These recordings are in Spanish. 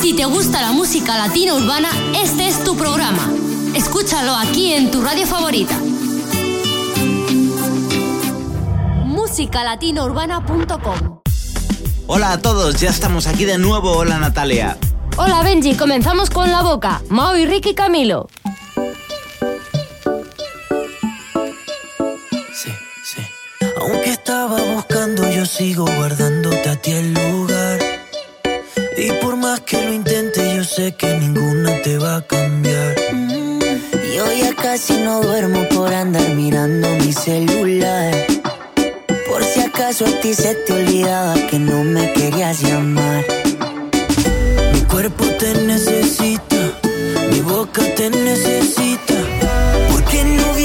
Si te gusta la música latina urbana, este es tu programa. Escúchalo aquí en tu radio favorita. musicalatinourbana.com Hola a todos, ya estamos aquí de nuevo. Hola Natalia. Hola Benji, comenzamos con la boca. Mao y Ricky Camilo. Sí, sí. Aunque estaba buscando, yo sigo guardándote a ti el lugar. Y por más que lo intente, yo sé que ninguna te va a cambiar. Y hoy ya casi no duermo por andar mirando mi celular. Por si acaso a ti se te olvidaba que no me querías llamar. Mi cuerpo te necesita, mi boca te necesita. ¿Por qué no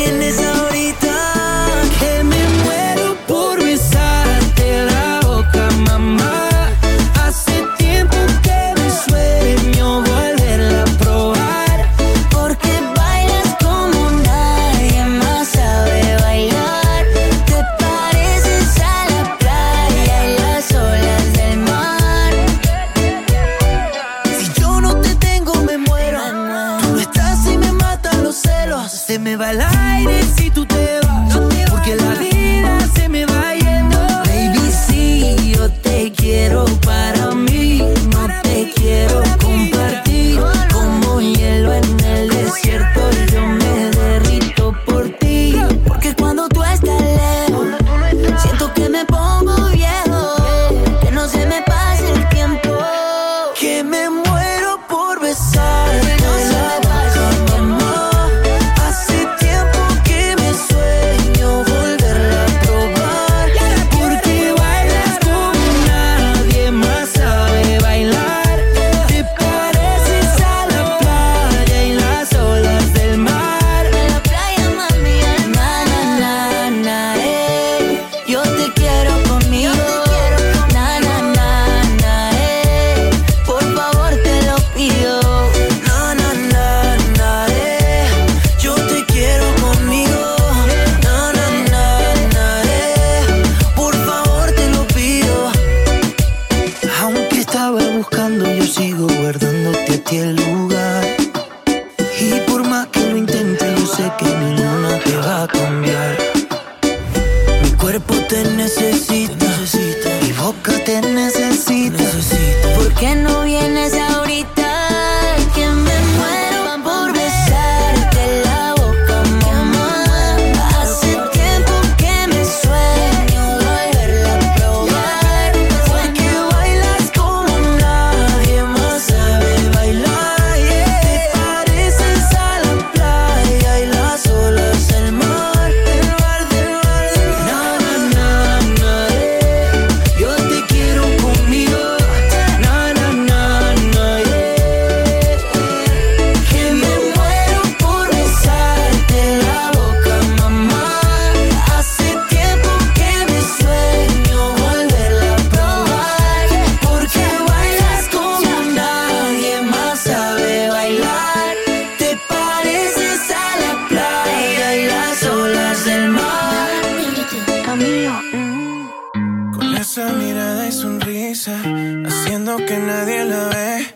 haciendo que nadie la ve.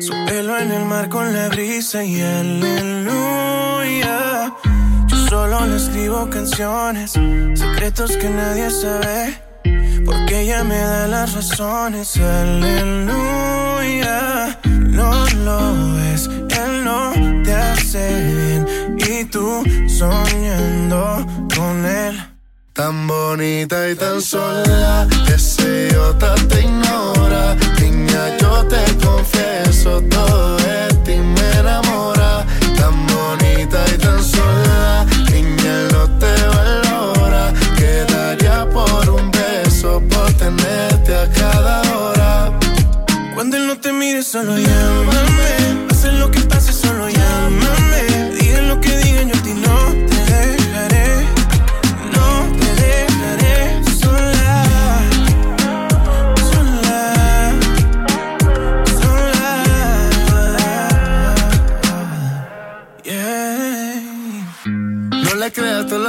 Su pelo en el mar con la brisa y aleluya. Yo solo le escribo canciones, secretos que nadie sabe. Porque ella me da las razones, aleluya. No lo ves, él no te hace bien. Y tú soñando con él. Tan bonita y tan sola, ese idiota te ignora. Yo te confieso, todo de ti me enamora. Tan bonita y tan sola, niña, no te valora. Quedaría por un beso, por tenerte a cada hora. Cuando él no te mire, solo llámame. Pase lo que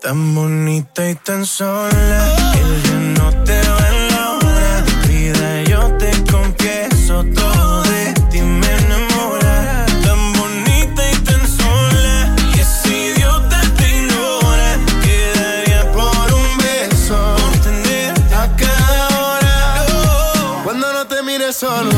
Tan bonita y tan sola. Que yo no te va a enamorar. Vida, yo te confieso todo de ti me enamora. Tan bonita y tan sola. Y ese idiota te ignora. Quedaría por un beso. Por a cada hora. Oh. Cuando no te mires solo,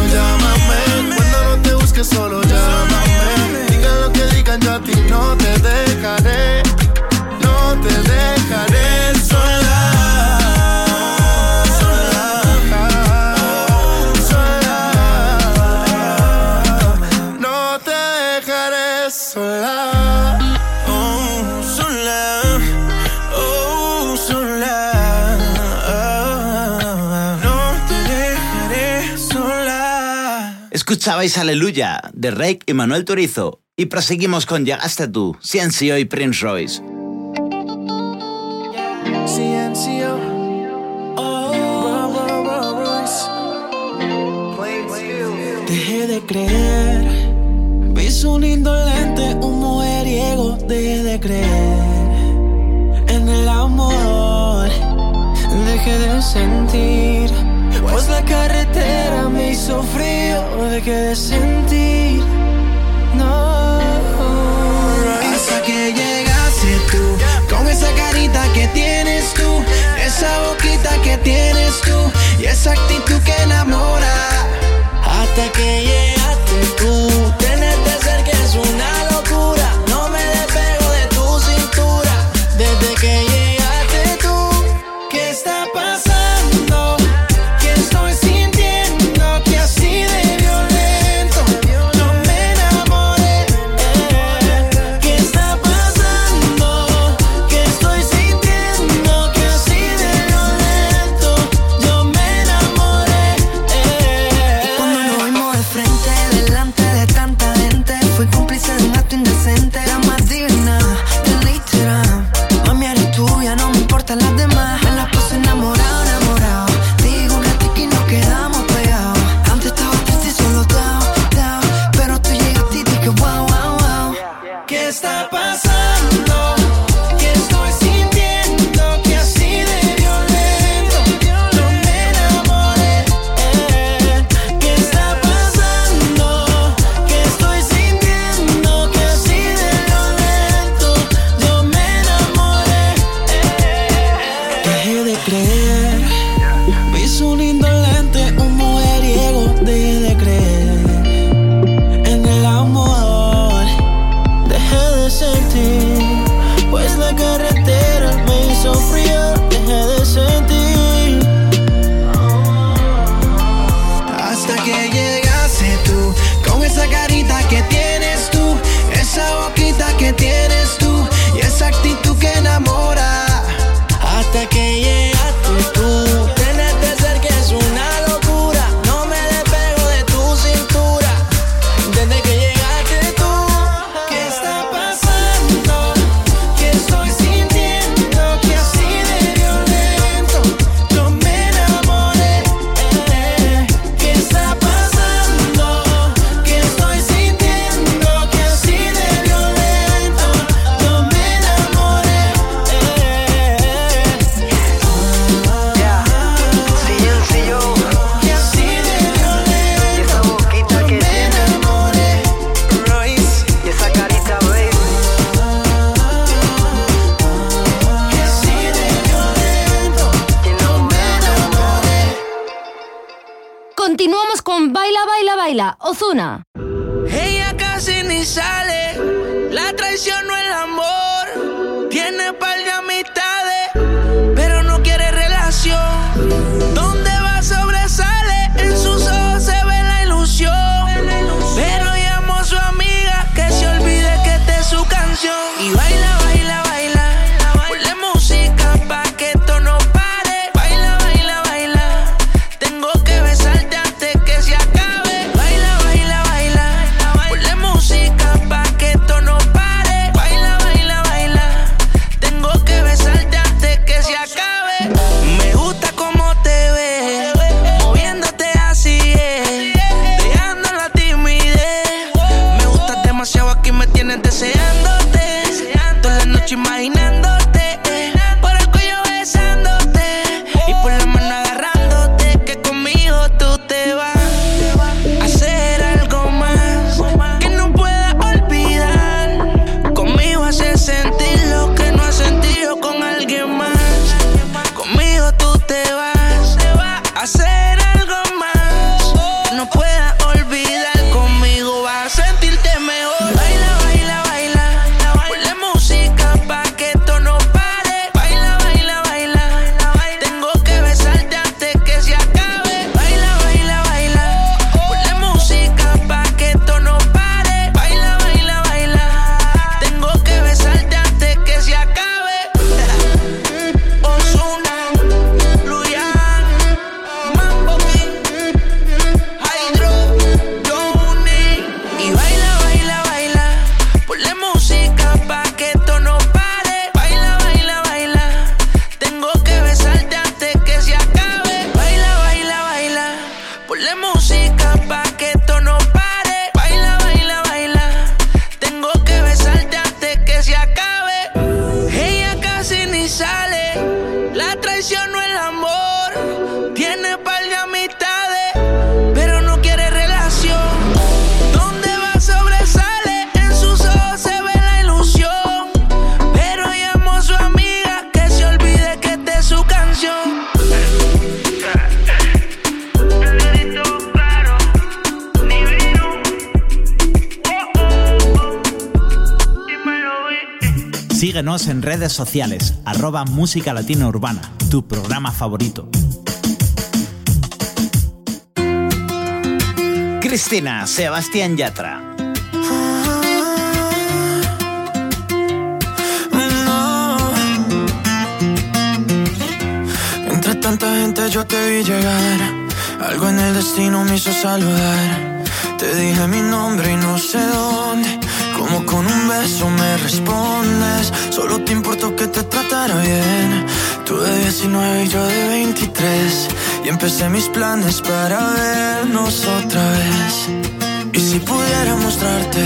Escuchabais Aleluya de Rake y Manuel Turizo. Y proseguimos con Llegaste tú, Ciencio y Prince Royce. CNCO. Oh, Ro- Ro- Royce. Dejé de creer. Vi un indolente, un mujeriego. Dejé de creer en el amor. Dejé de sentir. Pues la carretera me hizo frío. Dejé de sentir. No. Hasta que llegaste tú, con esa carita que tienes tú, esa boquita que tienes tú, y esa actitud que enamora. Hasta que llegaste tú, frente, delante de tanta En redes sociales, arroba Música Latina Urbana, tu programa favorito. Cristina, Sebastián Yatra. Entre tanta gente yo te vi llegar. Algo en el destino me hizo saludar. Te dije mi nombre y no sé dónde. Como con un beso me respondes. Solo te importó que te tratara bien. Tú de 19 y yo de 23. Y empecé mis planes para vernos otra vez. Y si pudiera mostrarte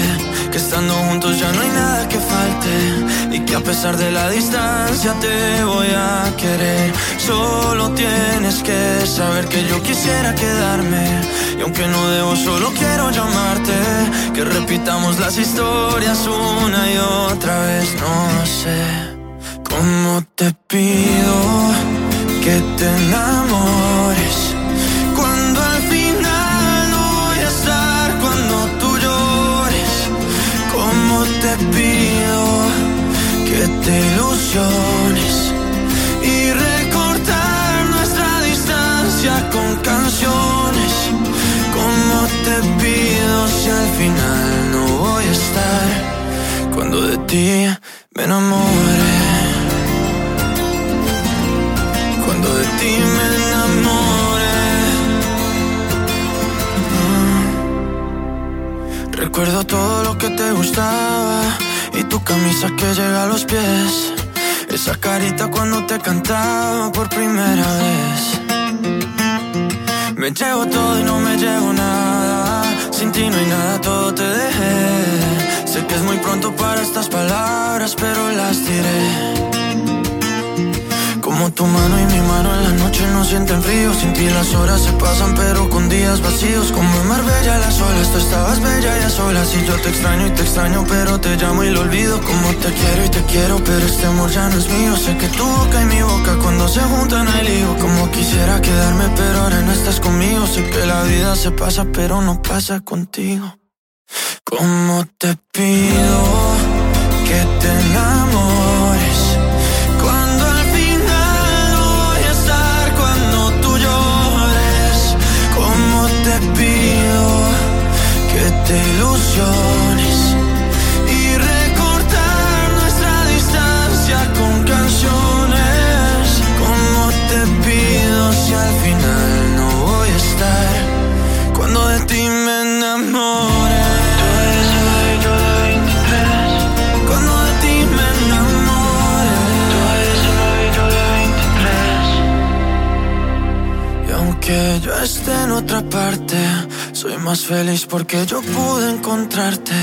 que estando juntos ya no hay nada que falte y que a pesar de la distancia te voy a querer. Solo tienes que saber que yo quisiera quedarme y aunque no debo solo quiero llamarte que repitamos las historias una y otra vez. No sé cómo es muy pronto para estas palabras, pero las diré. Como tu mano y mi mano en la noche no sienten frío Sin ti las horas se pasan pero con días vacíos Como en Marbella las olas, tú estabas bella y a solas Y yo te extraño y te extraño pero te llamo y lo olvido Como te quiero y te quiero pero este amor ya no es mío. Sé que tu boca y mi boca cuando se juntan hay lío Como quisiera quedarme pero ahora no estás conmigo. Sé que la vida se pasa pero no pasa contigo Como te pido otra parte Soy más feliz porque yo pude encontrarte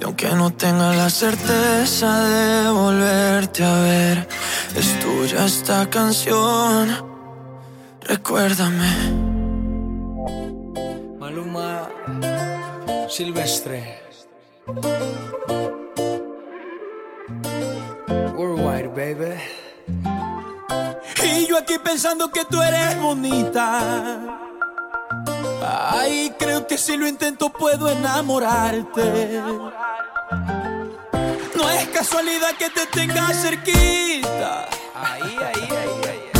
Y aunque no tenga la certeza de volverte a ver Es tuya esta canción Recuérdame Maluma Silvestre. Worldwide, baby. Y yo aquí pensando que tú eres bonita. Ay, creo que si lo intento puedo enamorarte. No es casualidad que te tenga cerquita. Ahí, ahí, ahí.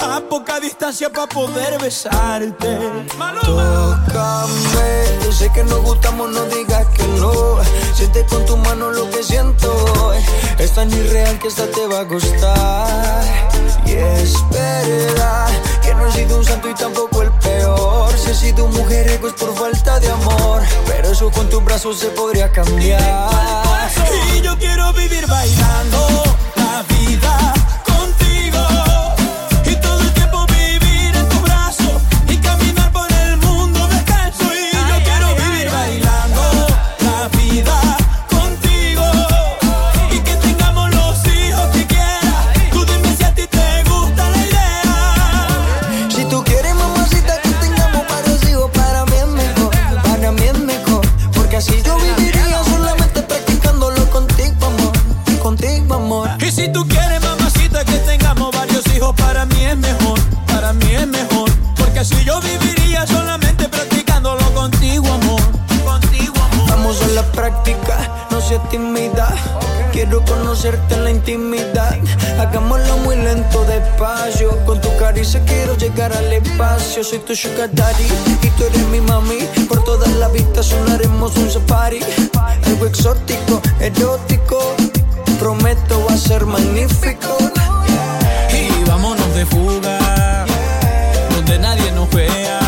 A poca distancia para poder besarte. Maluma. Tócame, sé que nos gustamos, no digas que no. Siente con tu mano lo que siento. Es tan irreal que esta te va a gustar. Y es verdad que no he sido un santo y tampoco el peor. Si he sido un mujeriego es por falta de amor. Pero eso con tus brazos se podría cambiar. Y yo quiero vivir bailando la vida Así yo viviría solamente practicándolo contigo, amor. Contigo, amor. Vamos a la práctica, no seas tímida. Quiero conocerte en la intimidad. Hagámoslo muy lento, despacio. Con tu caricia quiero llegar al espacio. Soy tu sugar daddy y tú eres mi mami. Por todas las vistas sonaremos un safari. Algo exótico, erótico. Prometo va a ser magnífico. Y vámonos de fuga, donde nadie nos vea.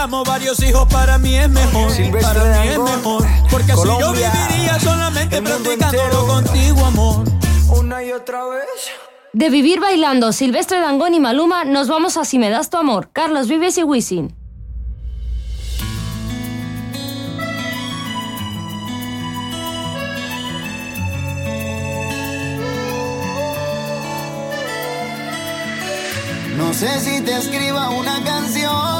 Tengamos varios hijos, para mí es mejor. Silvestre para mí es Dangond, mejor. Porque así yo Colombia, viviría solamente practicándolo entero. contigo, amor. Una y otra vez. De vivir bailando Silvestre Dangón y Maluma, nos vamos a Si me das tu amor, Carlos Vives y Wisin. No sé si te escriba una canción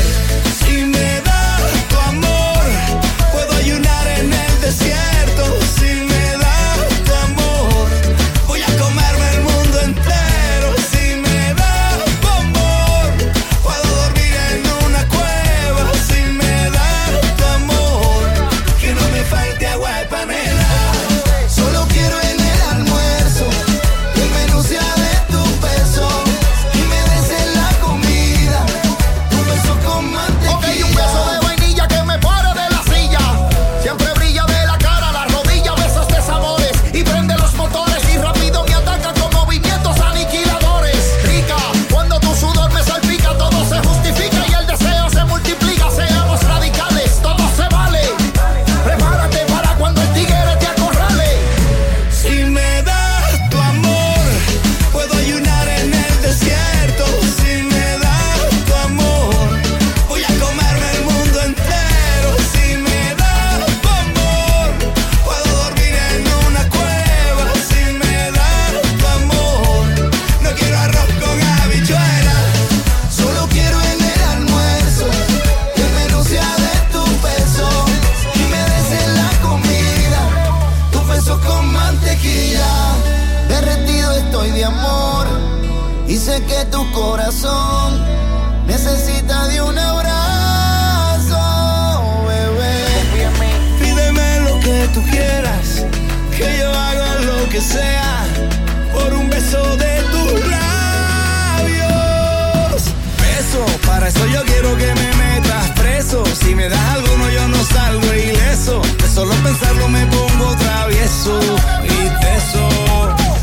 Me das alguno, yo no salgo ileso. De solo pensarlo me pongo travieso y teso.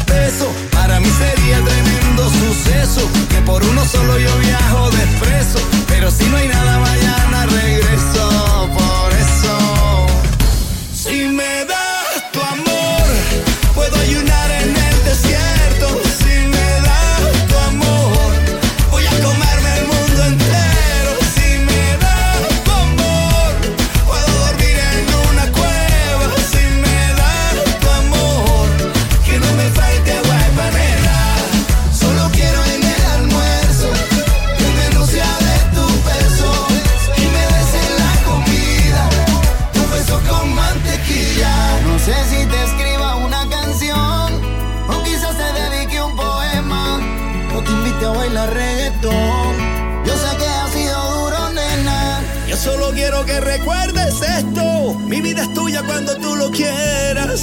Beso, para mí sería tremendo suceso. Que por uno solo yo viajo de expreso. Pero si no hay nada, mañana regreso.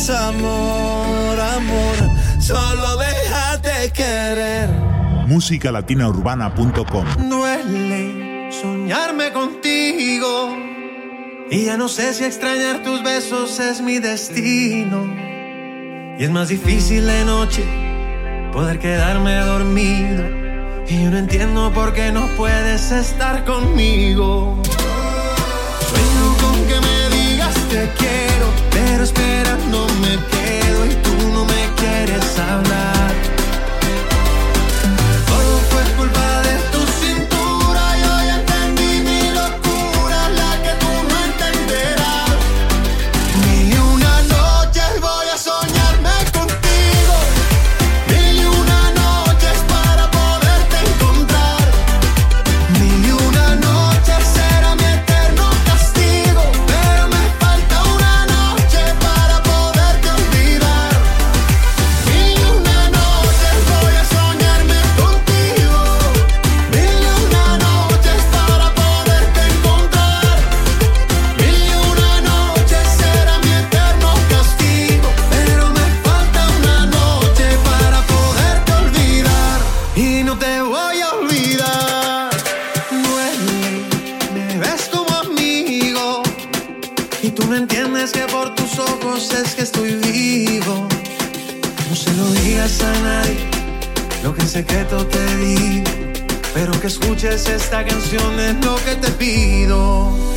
es amor, amor, solo déjate querer. Musicalatinaurbana.com Duele soñarme contigo y ya no sé si extrañar tus besos es mi destino. Y es más difícil de noche poder quedarme dormido. Y yo no entiendo por qué no puedes estar conmigo. Sueño con que me digas te quiero espera, no me quedo y tú no me quieres hablar. secreto te di, pero que escuches esta canción es lo que te pido.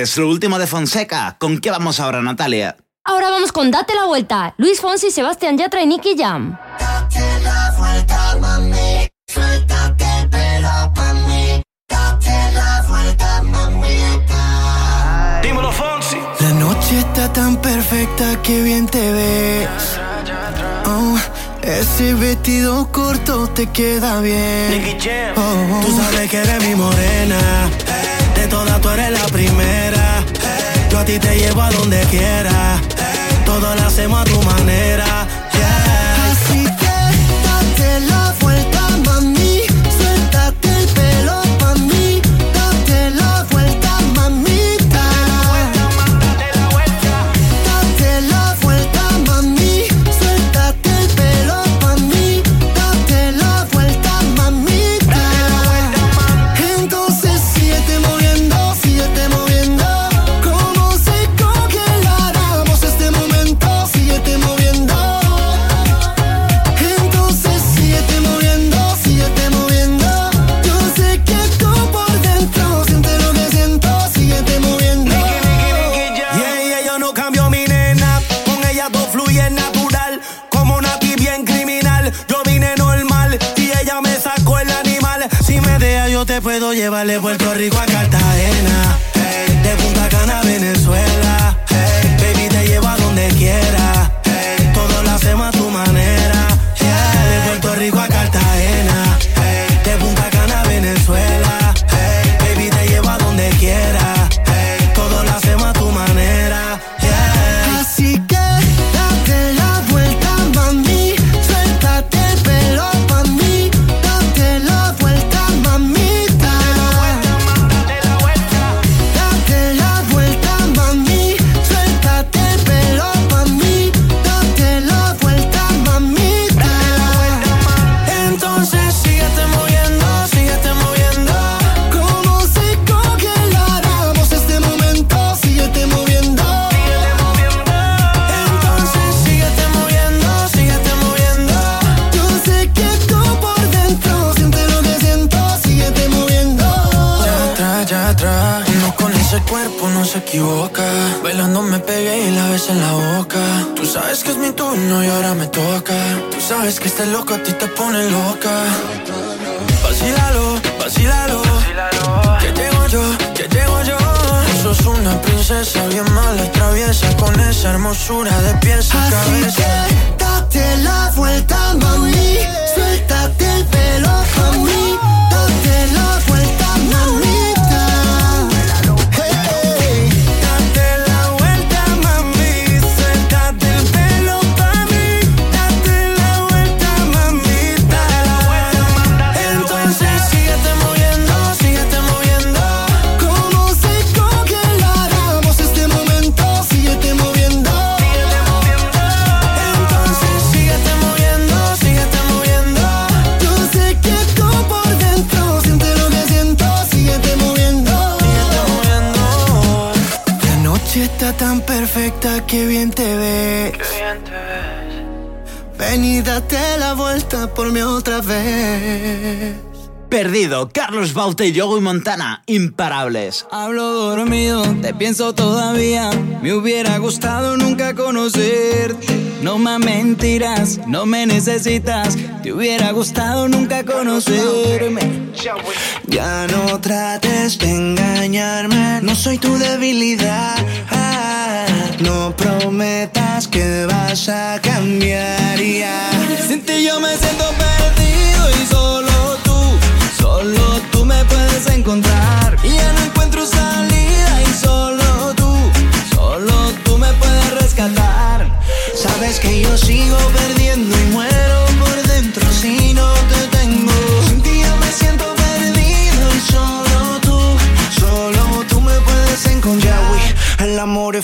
entonces, lo último de Fonseca. ¿Con qué vamos ahora, Natalia? Ahora vamos con Date la Vuelta. Luis Fonsi, Sebastián Yatra y Nicky Jam. Date la vuelta, mami. Suéltate el pelo pa' Date la vuelta, mami. Dímelo, Fonsi. La noche está tan perfecta que bien te ves. Oh, ese vestido corto te queda bien. Nicky Jam. Oh, oh. Tú sabes que eres mi morena. Hey de todas tú eres la primera. Yo a ti te llevo a donde quiera. Hey. Todo lo hacemos a tu manera te puedo llevar de Puerto Rico a la ves en la boca. Tú sabes que es mi turno y ahora me toca. Tú sabes que este loco a ti te pone loca. Vacílalo, vacílalo. Que llego yo, que llego yo. Tú sos una princesa bien mala y traviesa. Con esa hermosura de pies a Así cabeza. que date la vuelta, mami. Suéltate el pelo pa' mí. Date la vuelta, mamita. Que bien te ves. Qué bien te ves. Ven y date la vuelta por mí otra vez. Perdido, Carlos Baute y Yogo y Montana, imparables. Hablo dormido, te pienso todavía. Me hubiera gustado nunca conocerte. No más mentiras, no me necesitas. Te hubiera gustado nunca conocerme. Ya no trates de engañarme, no soy tu debilidad. No prometas que vas a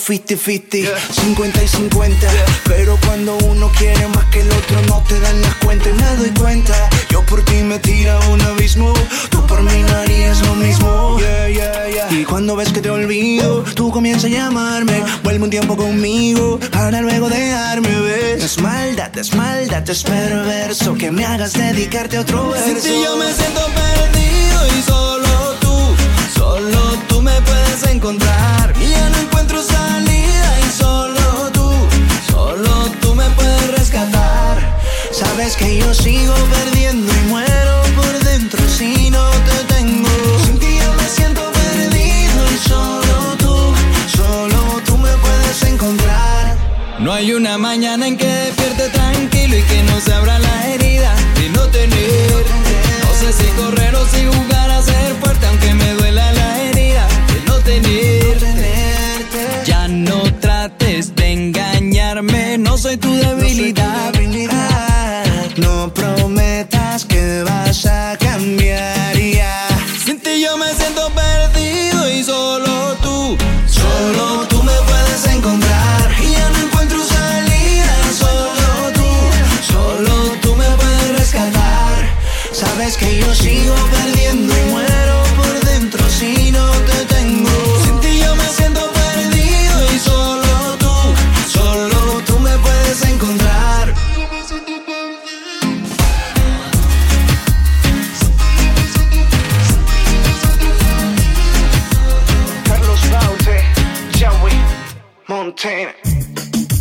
50-50, 50 y 50. Pero cuando uno quiere más que el otro, no te dan las cuentas. Me doy cuenta, yo por ti me tira un abismo. Tú por mí no harías lo mismo. Yeah, y cuando ves que te olvido, tú comienzas a llamarme. Vuelve un tiempo conmigo para luego dejarme ver. Es maldad, es maldad, es perverso que me hagas dedicarte a otro verso. Si yo me siento perdido y solo tú, solo tú me puedes encontrar. Sabes que yo sigo perdiendo y muero por dentro si no te tengo. Sin ti yo me siento perdido y solo tú, solo tú me puedes encontrar. No hay una mañana en que despierte tranquilo y que no se abra la herida de no tener. No sé si correr o si jugar a ser fuerte, aunque me duela la herida de no tener. Ya no trates de engañarme, no soy tu debilidad.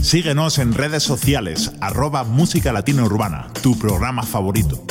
Síguenos en redes sociales, arroba Música Latina Urbana, tu programa favorito.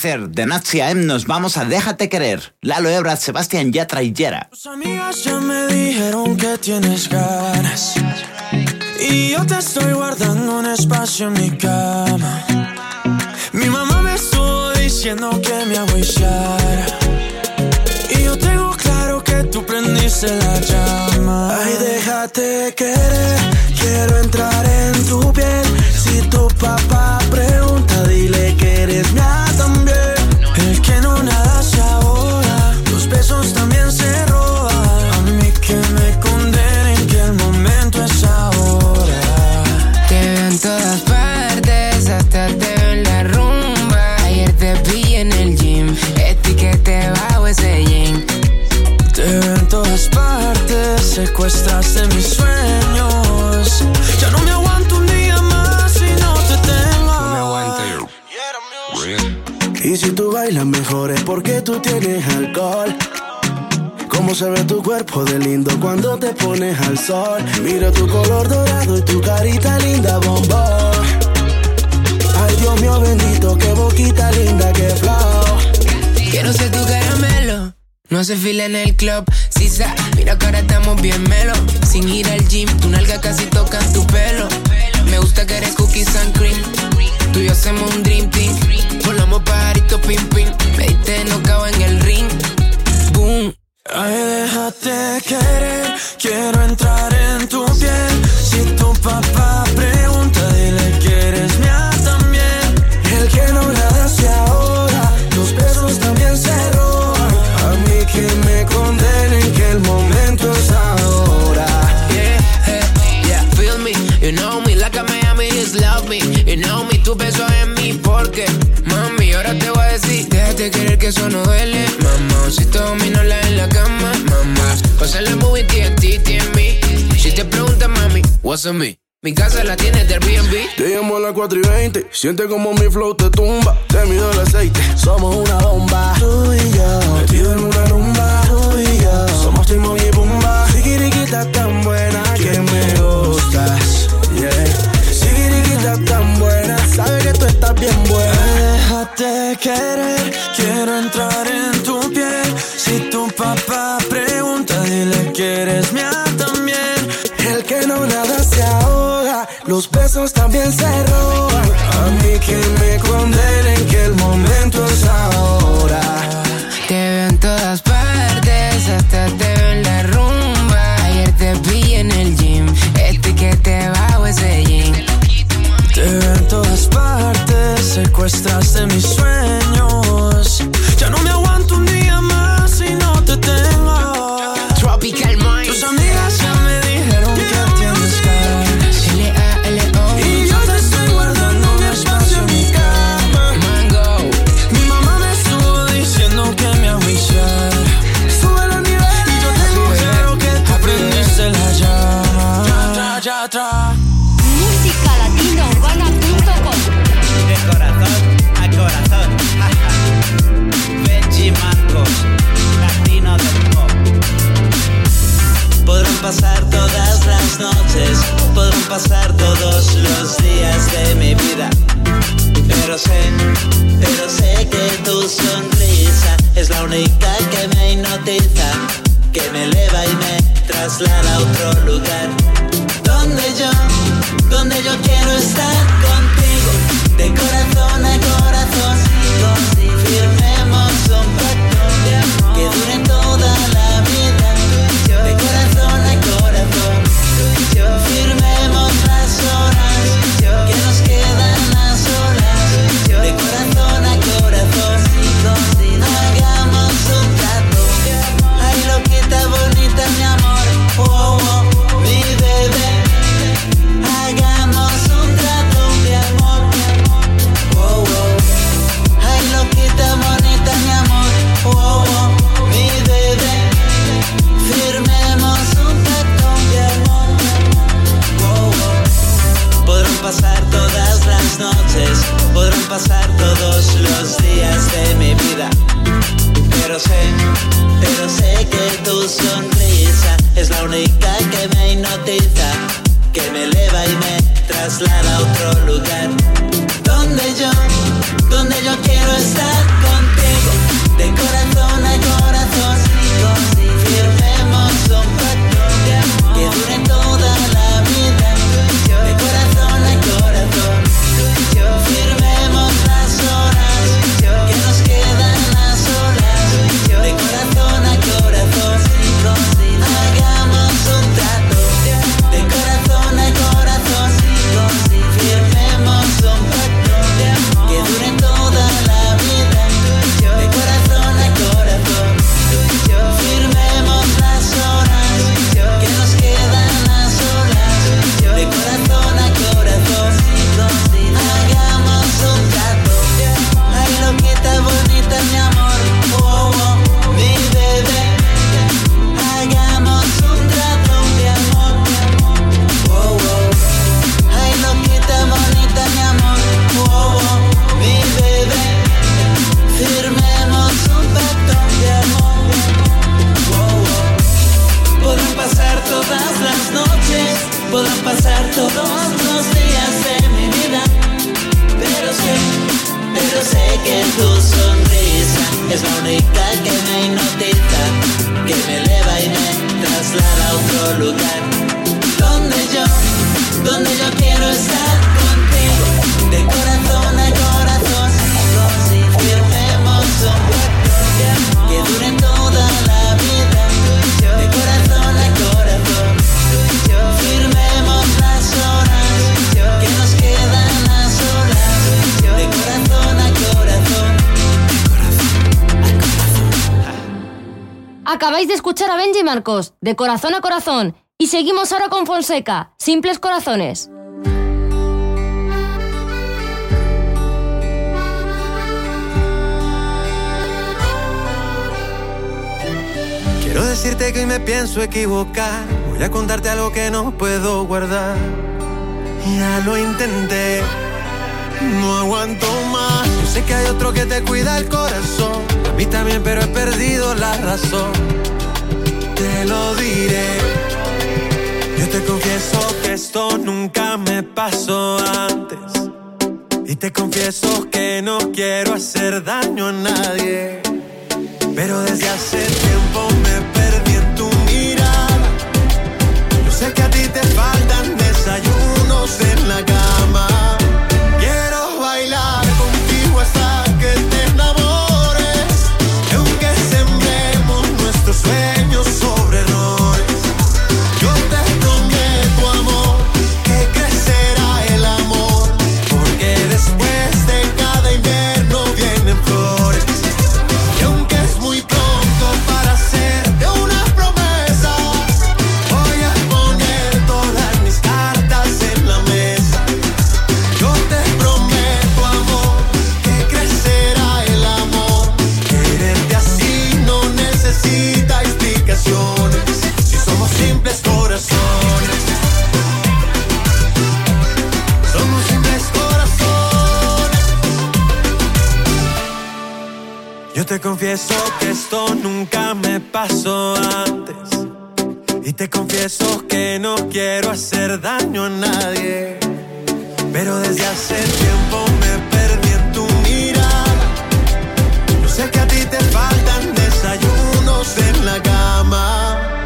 Amanecer. De Nazi M nos vamos a Déjate Querer. Lalo Ebrard, Sebastián Yatra y Yera. Tus amigas ya me dijeron que tienes ganas. Y yo te estoy guardando un espacio en mi cama. Mi mamá me estuvo diciendo que me agüillara. Y yo tengo claro que tú prendiste la llama. Ay, déjate querer, quiero entrar en tu piel. Si tu papá pregunta, dile que eres mía si tú bailas mejor es porque tú tienes alcohol. Cómo se ve tu cuerpo de lindo cuando te pones al sol. Mira tu color dorado y tu carita linda, bombón. Ay, Dios mío bendito, qué boquita linda, qué flow. Quiero ser tu caramelo. No hace fila en el club, sisa. Mira que ahora estamos bien melo. Sin ir al gym, tu nalga casi toca tu pelo. Me gusta que eres cookies and cream. Tú y yo hacemos un dream team. Volamos pajarito pim pim. Me diste no en el ring. Eso no duele, mamá. Si todo la en la cama, mamá. Pasa la movie TNT en mí. Si te preguntas, mami, what's on me? Mi casa la tienes del Airbnb. Te llamo a las 4 y 20. Siente como mi flow te tumba. Te mido el aceite. Somos una bomba. Tú y yo. Metido en una rumba. Tú y yo. Somos Timon y Pumba. Sigiriquita tan buena que me gustas. Yeah. Sigiriquita tan buena. Sabe que tú estás bien buena. Déjate querer, quiero entrar en tu piel. Si tu papá pregunta, dile que eres mía también. El que no nada se ahoga. Los besos también se roban. A mí que me condenen que el momento es ahora. Secuestraste mis sueños. Pasar todos los días de mi vida. Pero sé, pero sé que tu sonrisa es la única que me hipnotiza, que me eleva y me traslada a otro lugar. Donde yo, donde yo quiero estar contigo, de corazón a corazón. Firmemos un pacto que dure toda podrán pasar todos los días de mi vida. Pero sé, pero sé que tu sonrisa es la única que me hipnotiza, que me eleva y me traslada a otro lugar. Donde yo, donde yo quiero estar contigo, de corazón a corazón. De corazón a corazón. Y seguimos ahora con Fonseca, Simples Corazones. Quiero decirte que hoy me pienso equivocar. Voy a contarte algo que no puedo guardar. Ya lo intenté, no aguanto más. Yo sé que hay otro que te cuida el corazón. A mí también, pero he perdido la razón te lo diré. Yo te confieso que esto nunca me pasó antes. Y te confieso que no quiero hacer daño a nadie. Pero desde hace tiempo me perdí en tu mirada. Yo sé que a ti te faltan desayunos en la cama. Quiero bailar contigo hasta que te te confieso que esto nunca me pasó antes. Y te confieso que no quiero hacer daño a nadie. Pero desde hace tiempo me perdí tu mirada. Yo sé que a ti te faltan desayunos en la cama.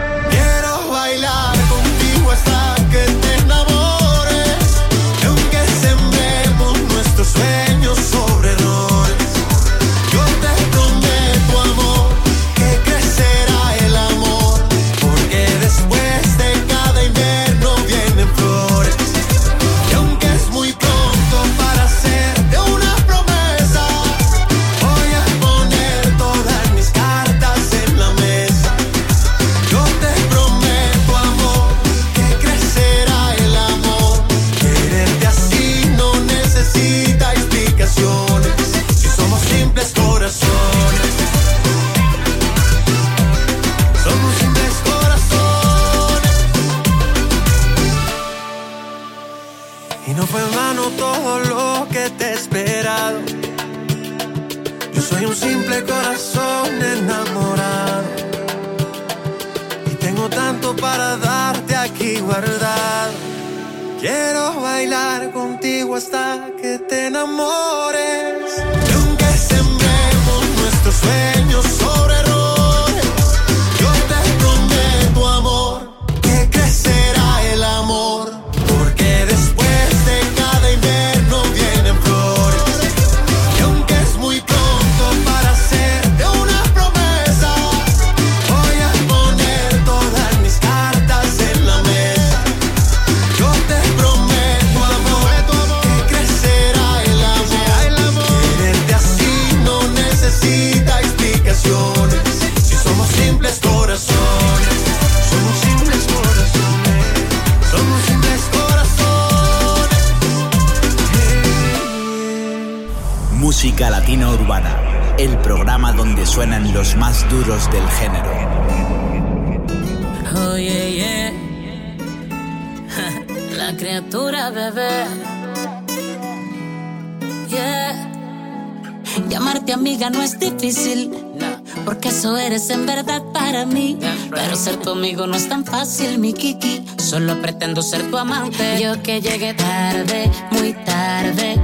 fácil, mi kiki. Solo pretendo ser tu amante. Yo que llegué tarde, muy tarde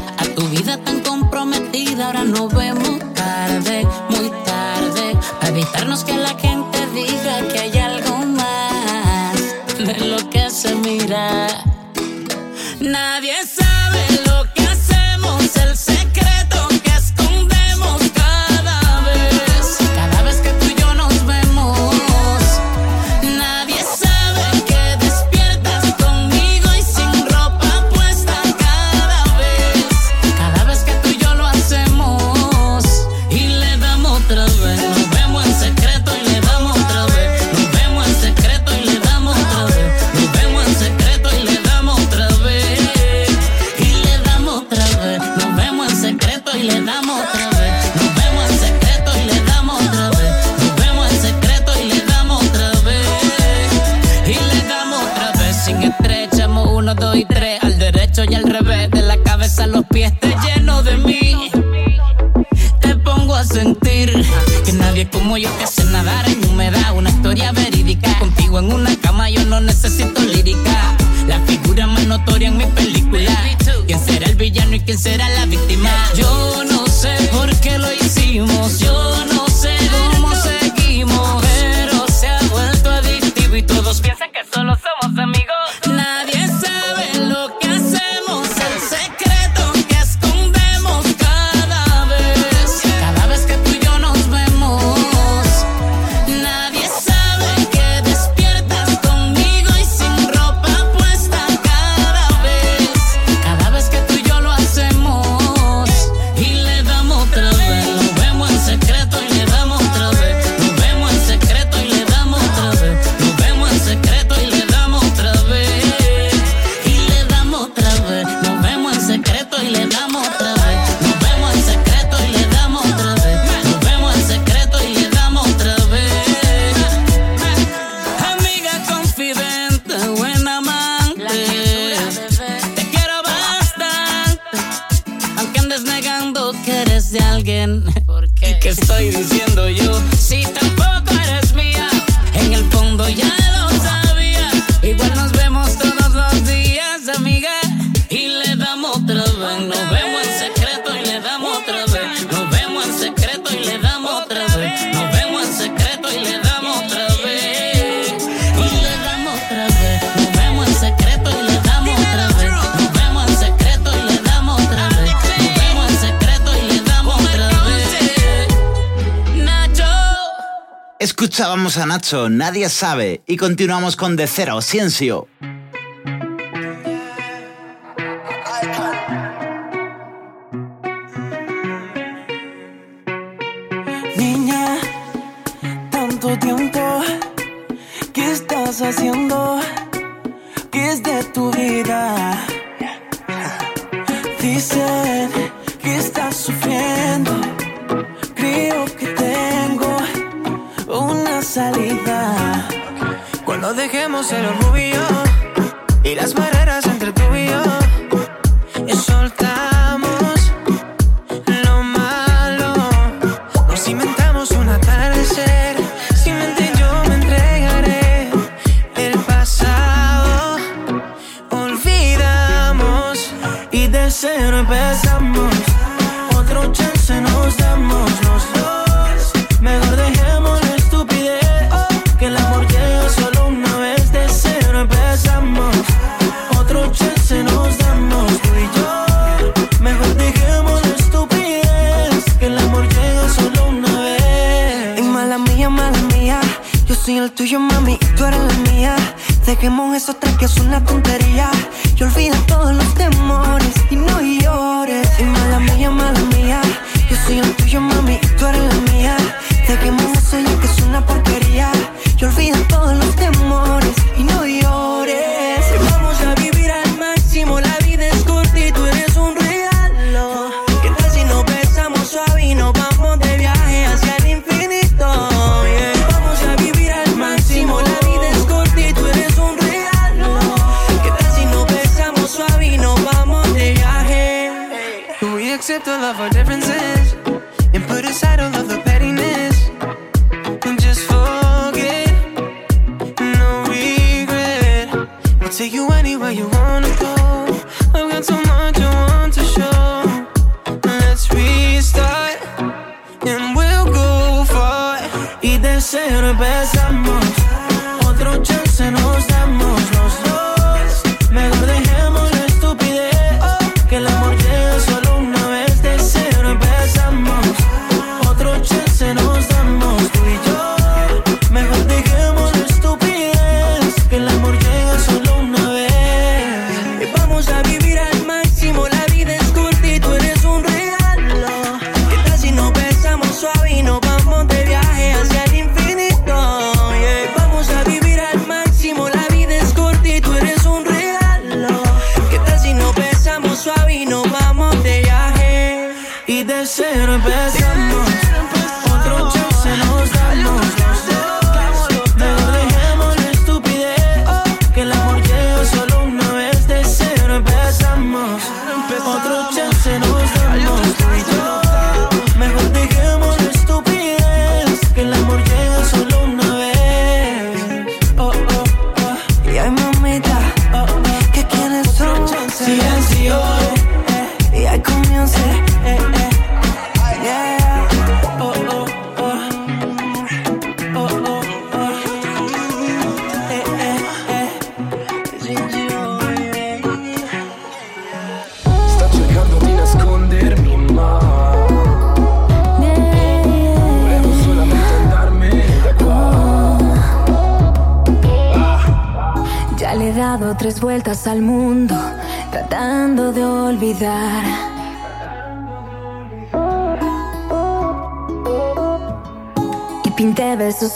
Escuchábamos a Nacho, Nadie Sabe, y continuamos con De Cero, Ciencio.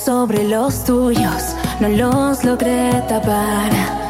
Sobre los tuyos, no los logré tapar.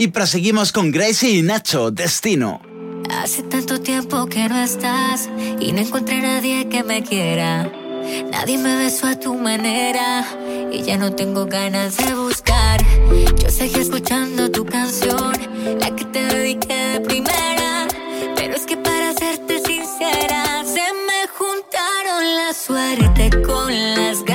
Y proseguimos con Gracie y Nacho, Destino. Hace tanto tiempo que no estás y no encontré a nadie que me quiera. Nadie me besó a tu manera y ya no tengo ganas de buscar. Yo seguí escuchando tu canción, la que te dediqué de primera. Pero es que para serte sincera, se me juntaron la suerte con las ganas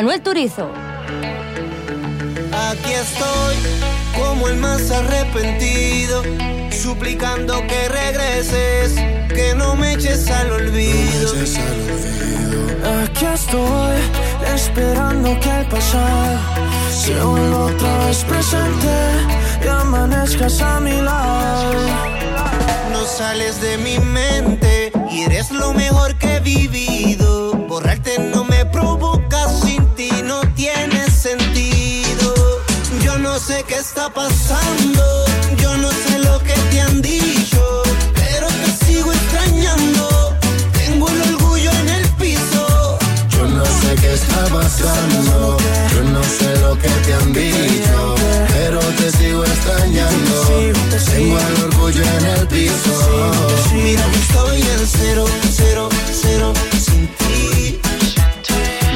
Manuel Turizo. Aquí estoy, como el más arrepentido, suplicando que regreses, que no me eches al olvido. Aquí estoy, esperando que el pasado se vuelva otra vez presente y amanezcas a mi lado. No sales de mi mente y eres lo mejor que he vivido. Borrarte no sé qué está pasando, yo no sé lo que te han dicho, pero te sigo extrañando. Tengo el orgullo en el piso. Yo no sé qué está pasando, yo no sé lo que te han dicho, pero te sigo extrañando. Tengo el orgullo en el piso. Mira que estoy en cero, cero, cero sin ti.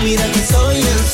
Mira que estoy en cero, cero,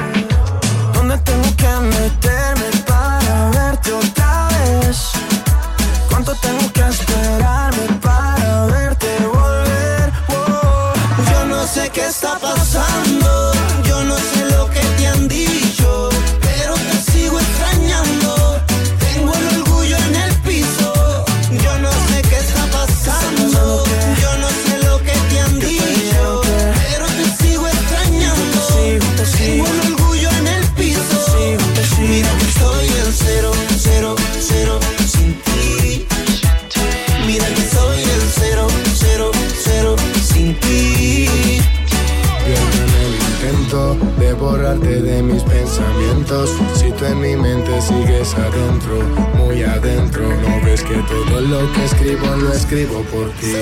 ¿Dónde tengo que meterme para verte otra vez? ¿Cuánto tengo que de mis pensamientos. Si tú en mi mente sigues adentro, muy adentro, no ves que todo lo que escribo lo escribo por ti.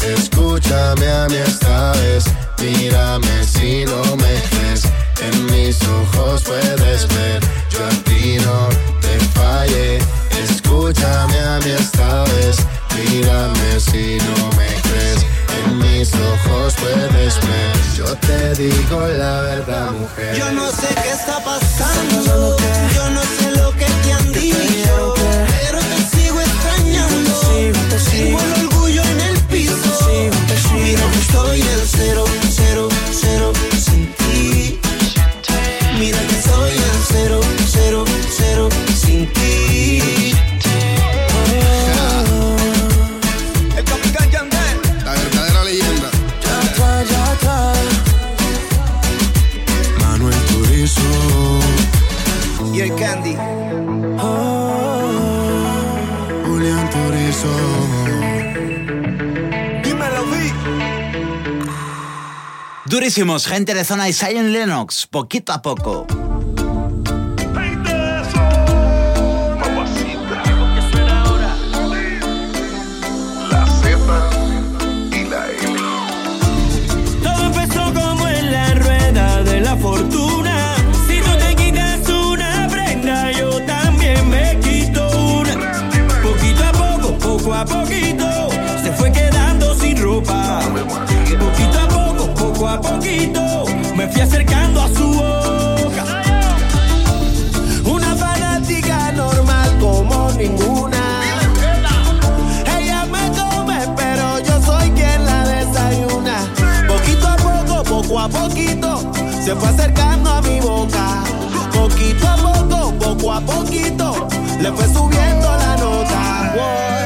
Escúchame a mí esta vez, mírame si no me crees. En mis ojos puedes ver, yo a ti no te fallé. Escúchame a mí esta vez, mírame si no me crees. En mis ojos puedes ver, yo te digo la verdad, mujer. Yo no sé qué está pasando, yo no sé lo que te han dicho, pero te sigo extrañando. Tengo el orgullo en el piso. Mira estoy en cero, cero Durísimos, gente de zona y Zion Lennox, poquito a poco. Todo empezó como en la rueda de la fortuna. Si tú te quitas una prenda, yo también me quito una. Poquito a poco, poco a poquito, se fue quedando sin ropa. A poquito, me fui acercando a su boca. Una fanática normal como ninguna. Ella me come, pero yo soy quien la desayuna. Poquito a poco, poco a poquito, se fue acercando a mi boca. Poquito a poco, poco a poquito, le fue subiendo la nota.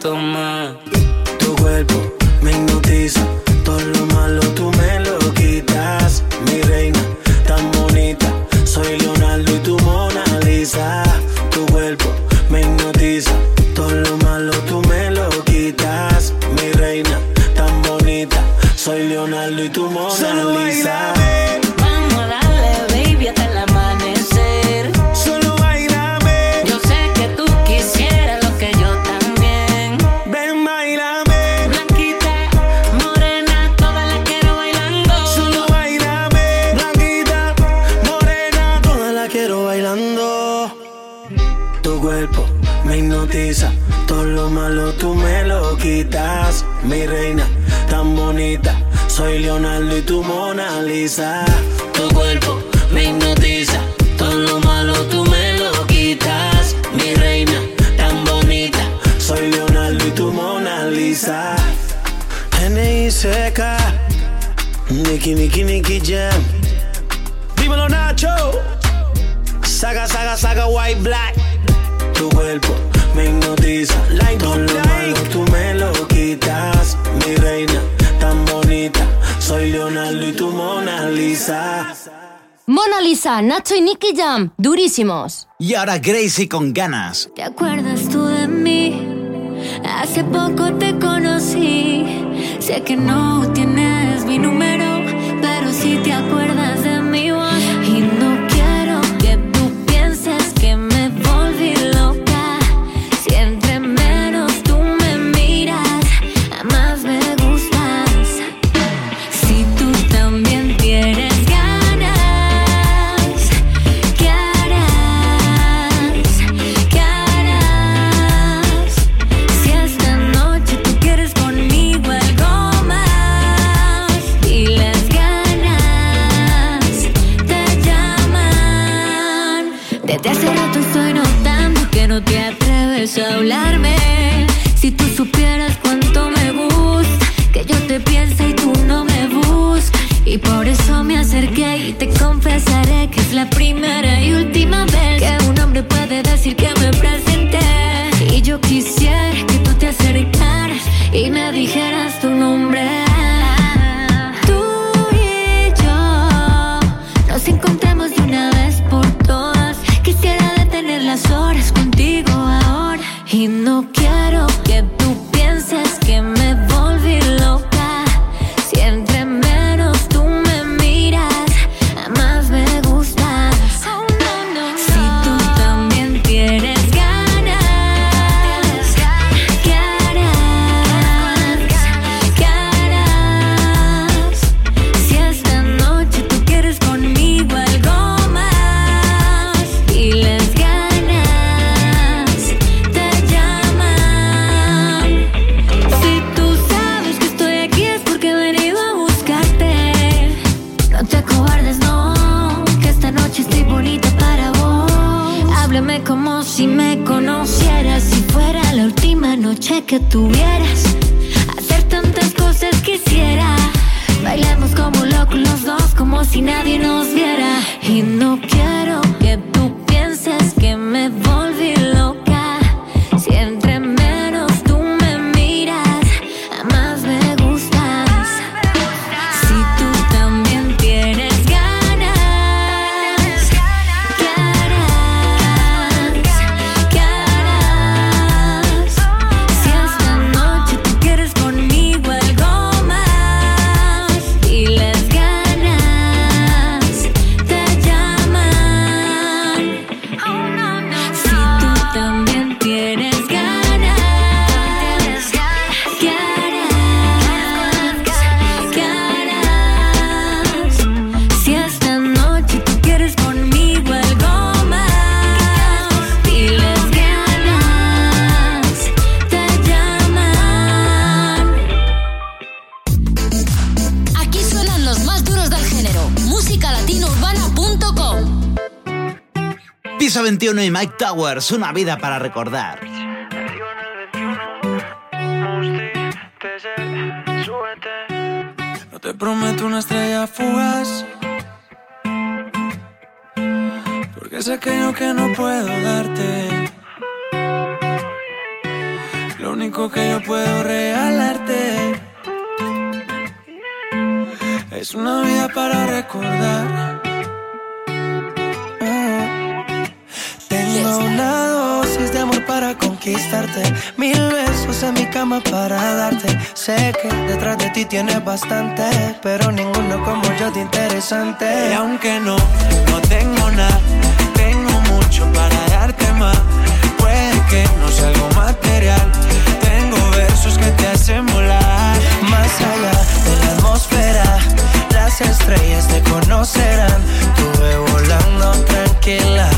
siento más tu cuerpo Nicky Jam, durísimos. Y ahora Gracie con ganas. ¿Te acuerdas tú de mí? Hace poco te conocí. Sé que no tienes mi número, pero si sí te acuerdas de mí. claro que tú que tuvieras. Hacer tantas cosas quisiera. Bailamos como locos los dos, como si nadie nos viera. Y no quiero Mike Towers, una vida para recordar. No te prometo una estrella fugaz. Porque sé que yo que no puedo darte. Lo único que yo puedo regalarte es una vida para recordar. Conquistarte. Mil besos en mi cama para darte. Sé que detrás de ti tienes bastante, pero ninguno como yo de interesante. Y aunque no, no tengo nada, tengo mucho para darte más. Puede que no sea algo material. Tengo versos que te hacen volar más allá de la atmósfera. Las estrellas te conocerán. Tuve volando tranquila.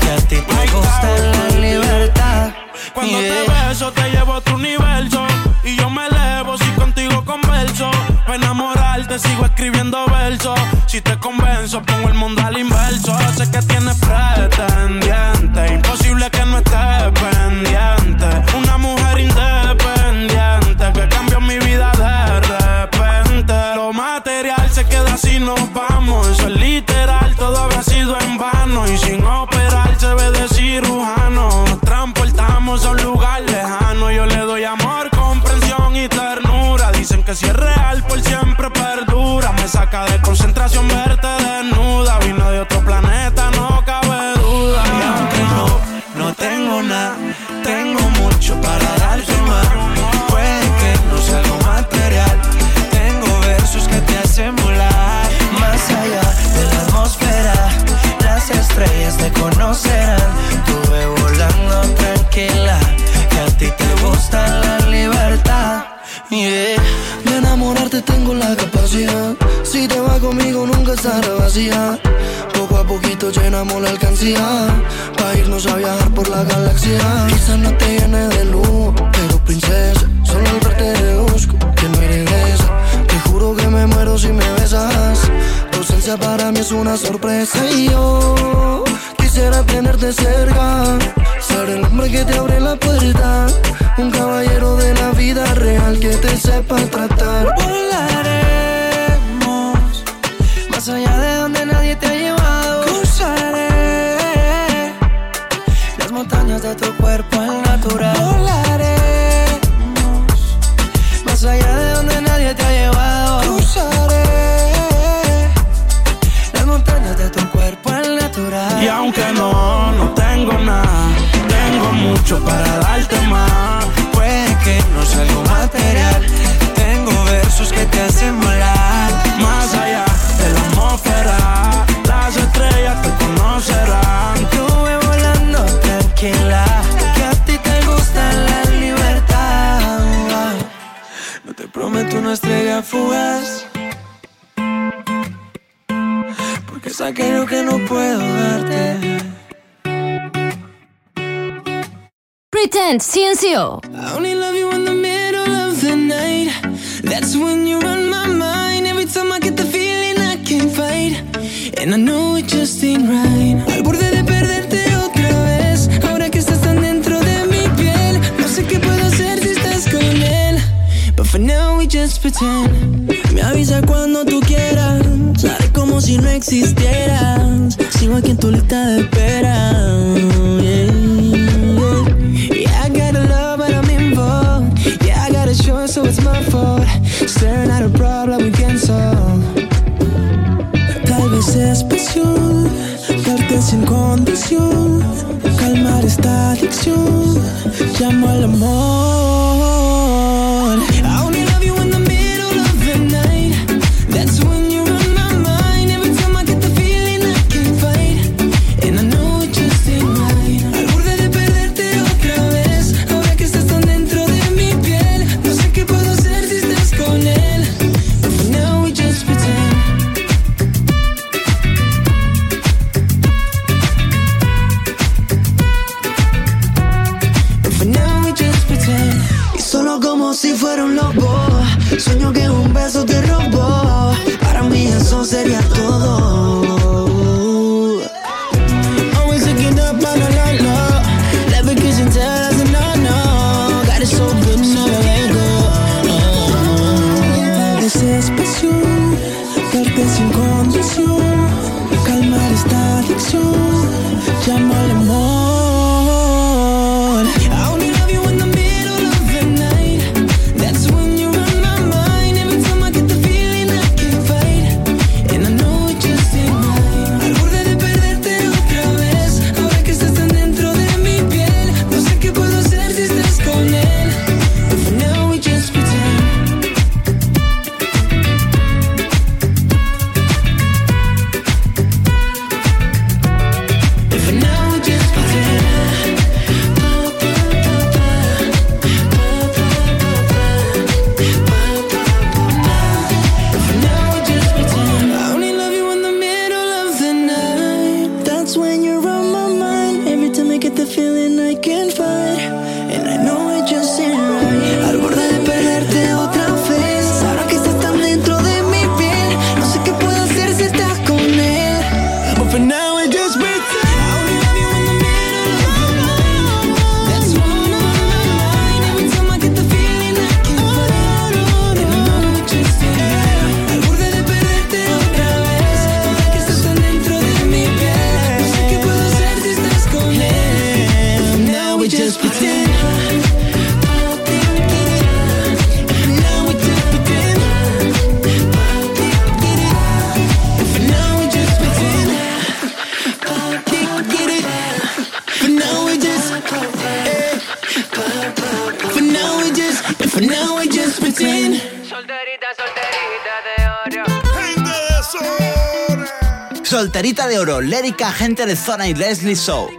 Que a ti te gusta la libertad. Cuando Yeah. te beso te llevo a otro universo. Y yo me elevo si contigo converso. Pa' enamorarte sigo escribiendo versos. Si te convenzo pongo el mundo al inverso. Sé que tienes pretendiente Imposible que no estés pendiente. Una mujer independiente Que cambió mi vida de repente. Lo material se queda si nos vamos. Eso es literal, todo habrá sido en vano. Y sin operar se ve de cirujano saca de concentración llenamos la alcancía. Pa' irnos a viajar por la galaxia. Quizás no te llene de luz, pero princesa. Solo al verte deduzco que no eres esa. Te juro que me muero si me besas. Tu ausencia para mí es una sorpresa. Y yo quisiera tenerte cerca. Ser el hombre que te abre la puerta. Un caballero de la vida real que te sepa tratar. Volaremos montañas de tu cuerpo al natural. Volaremos más allá de donde nadie te ha llevado. Cruzaré las montañas de tu cuerpo al natural. Y aunque no, no tengo nada Tengo mucho para darte más Puede que no sea algo material. Tengo versos que te estrella fugaz. Porque es aquello que no puedo darte. Pretend, CNCO. I only love you in the middle of the night. That's when you run my mind. Every time I get the feeling I can't fight. And I know it just ain't right. Me avisa cuando tú quieras, sale como si no existieras. Sigo aquí en tu lista de espera. Yeah. I got a love, but I'm involved. Yeah, I got a short, so it's my fault. Staring at a problem we can't. Tal vez es pasión, darte sin condición, calmar esta adicción Lérica, gente de Zona y Leslie Show.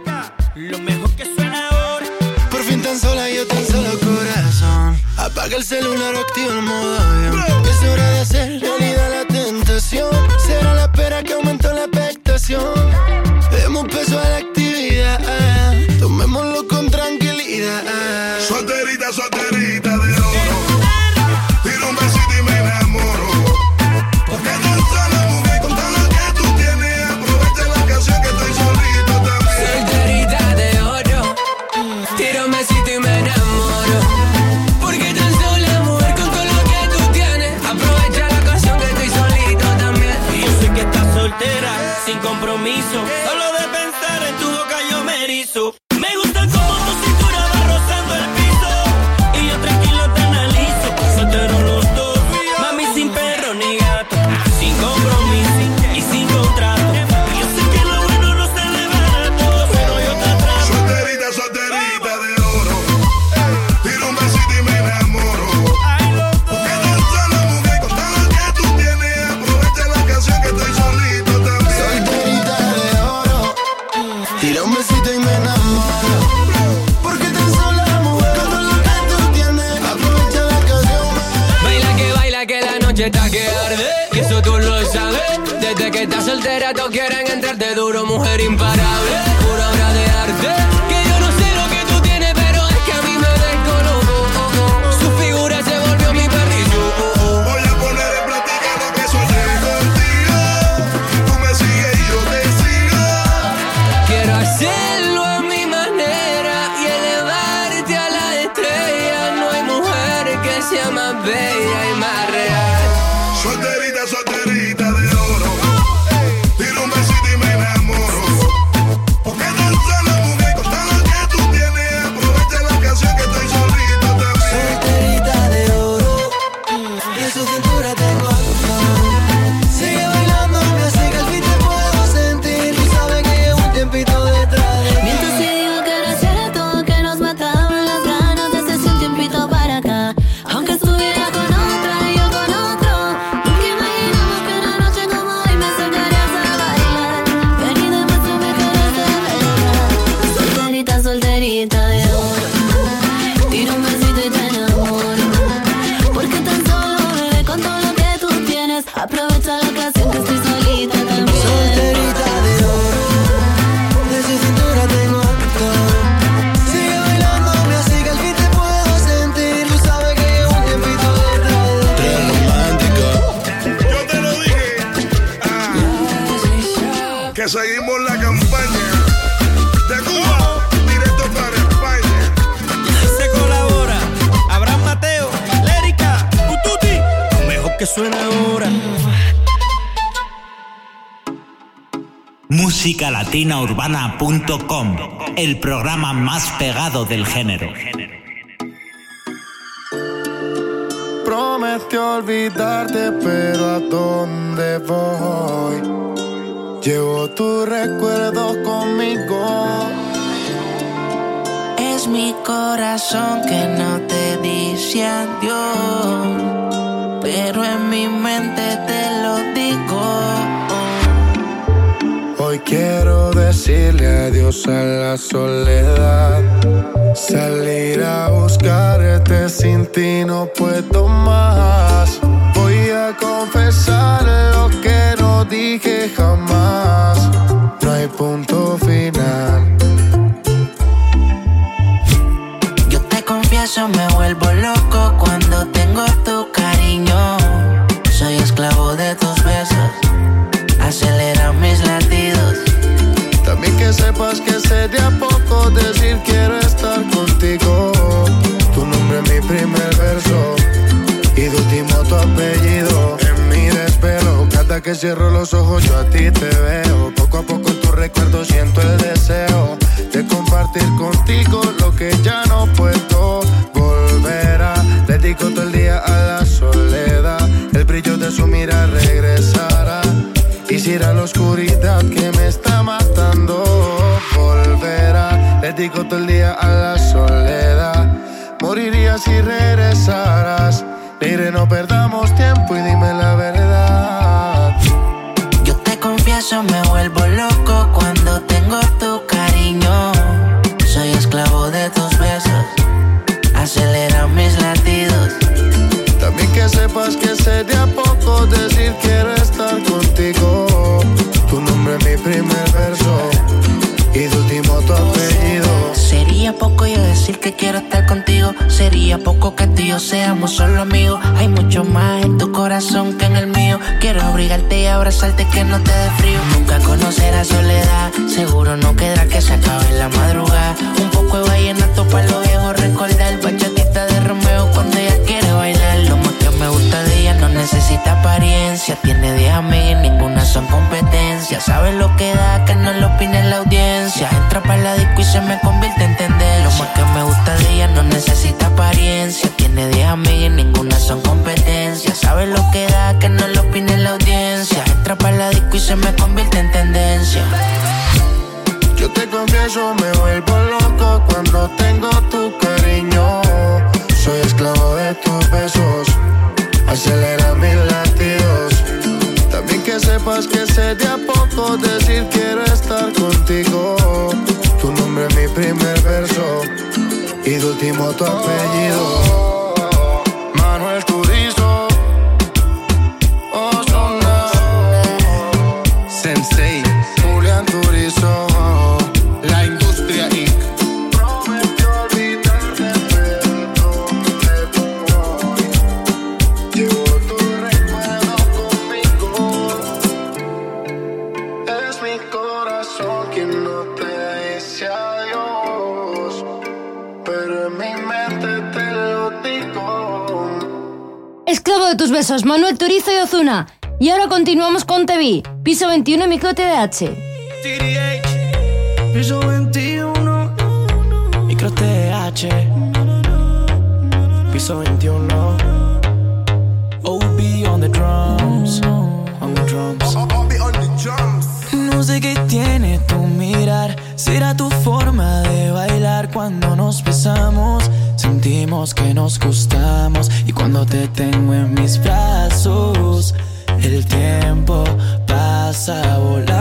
musicalatinaurbana.com, el programa más pegado del género. Prometió olvidarte, pero ¿a dónde voy? Llevo tus recuerdos conmigo. Es mi corazón que no te dice adiós, pero en mi mente te lo digo Hoy quiero decirle adiós a la soledad. Salir a buscarte sin ti no puedo más. Voy a confesar lo que no dije jamás. No hay punto final. Yo te confieso, me vuelvo loco cuando tengo tu cariño Que cierro los ojos yo a ti te veo. Poco a poco en tu recuerdo siento el deseo de compartir contigo lo que ya no puedo volver a. Dedico todo el día a la soledad. El brillo de su mirar regresará. Quisiera la oscuridad que me está matando volverá. Dedico todo el día a la soledad. Moriría si regresaras. Mire, no perdamos tiempo y dime la verdad eso me vuelvo loco. Quiero estar contigo. Sería poco que tú yo seamos solo amigos. Hay mucho más en tu corazón que en el mío. Quiero abrigarte y abrazarte que no te dé frío. Nunca conocerás soledad. Seguro no quedará que se acabe la madrugada. Un poco de vallenato para los viejos recordar. Necesita apariencia. Tiene 10 amigas, ninguna son competencia. Sabe lo que da, que no lo opine la audiencia. Entra para la disco y se me convierte en tendencia. Lo más que me gusta de ella no necesita apariencia. Tiene 10 amigas, ninguna son competencia. Sabe lo que da, que no lo opine la audiencia. Entra para la disco y se me convierte en tendencia. Yo te confieso, me vuelvo loco cuando tengo tu cariño. Soy esclavo último tu apellido. Y ahora continuamos con TV, piso 21 micro TDH. Piso 21, micro TH. Piso 21. OB on the drums. On the drums. No sé qué tiene tu mirar. Será tu forma de bailar cuando nos besamos. Sentimos que nos gustamos. Y cuando te tengo en mis brazos, el tiempo pasa volando.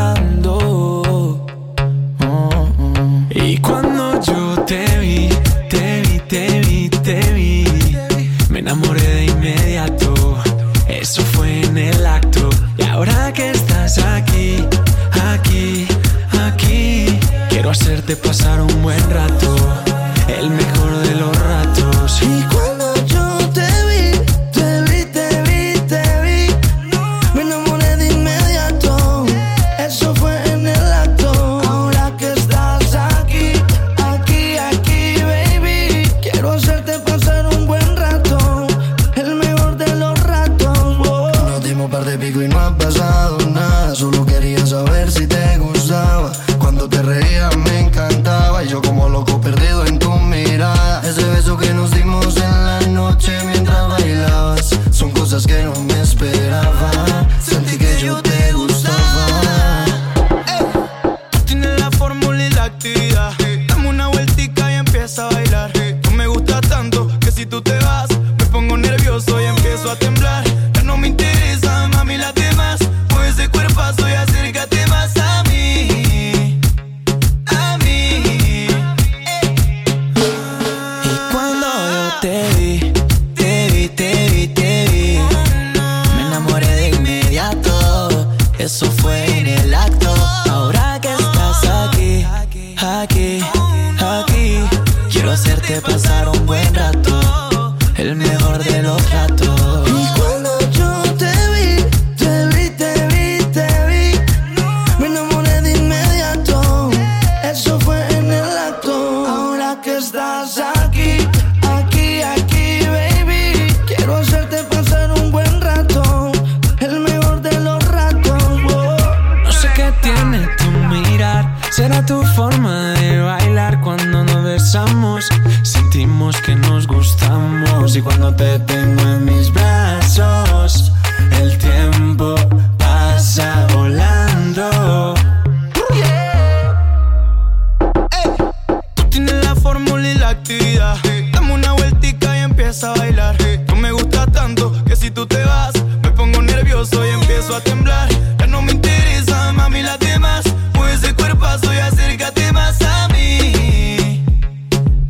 hablar. No me gusta tanto que si tú te vas, me pongo nervioso y empiezo a temblar. Ya no me interesa, mami, las demás. Pues ese cuerpazo y acércate más a mí.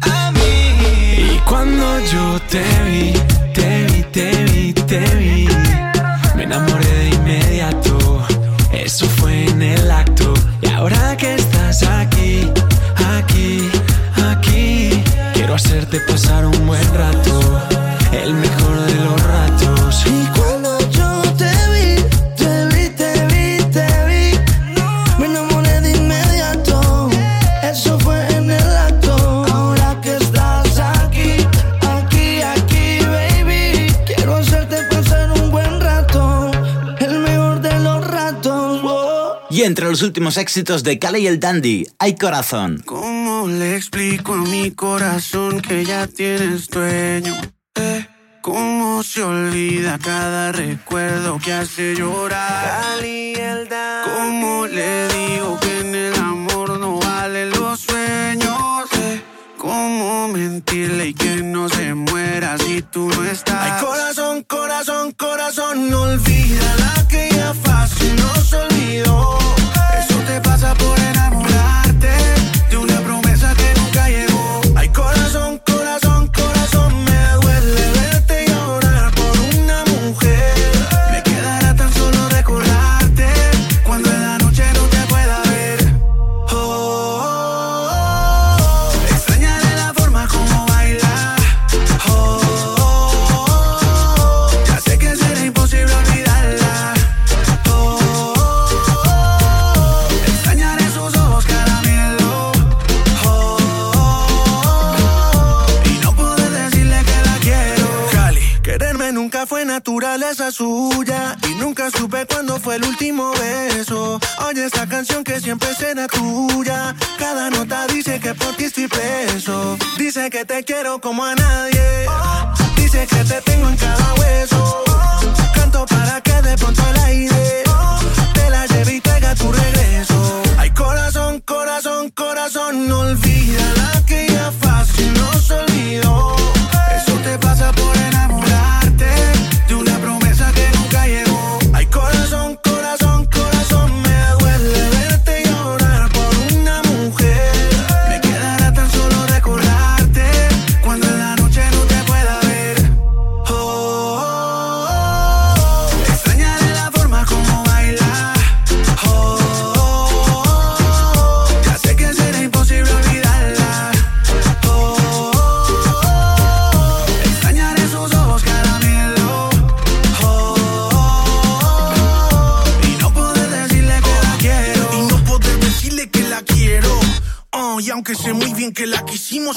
A mí. Y cuando yo te vi, te vi, te vi, te vi. Me enamoré de inmediato. Eso fue en el acto. Y ahora que estás aquí, aquí, aquí, quiero hacerte pasar los últimos éxitos de Cale y el Dandy, Hay Corazón. ¿Cómo le explico a mi corazón que ya tienes dueño? Eh, ¿Cómo se olvida cada recuerdo que hace llorar? Cali y el Dandy. ¿Cómo le digo que en el amor no valen los sueños? Eh, ¿Cómo mentirle y que no se muera si tú no estás? Ay, corazón, corazón, corazón, no olvida la que ya fácil nos olvidó. y nunca supe cuándo fue el último beso. Oye esta canción que siempre será tuya. Cada nota dice que por ti estoy preso. Dice que te quiero como a nadie. Dice que te tengo en cada hueso. Canto para que de pronto al aire te la lleve y traiga tu regreso. Ay corazón, corazón, corazón, no olvides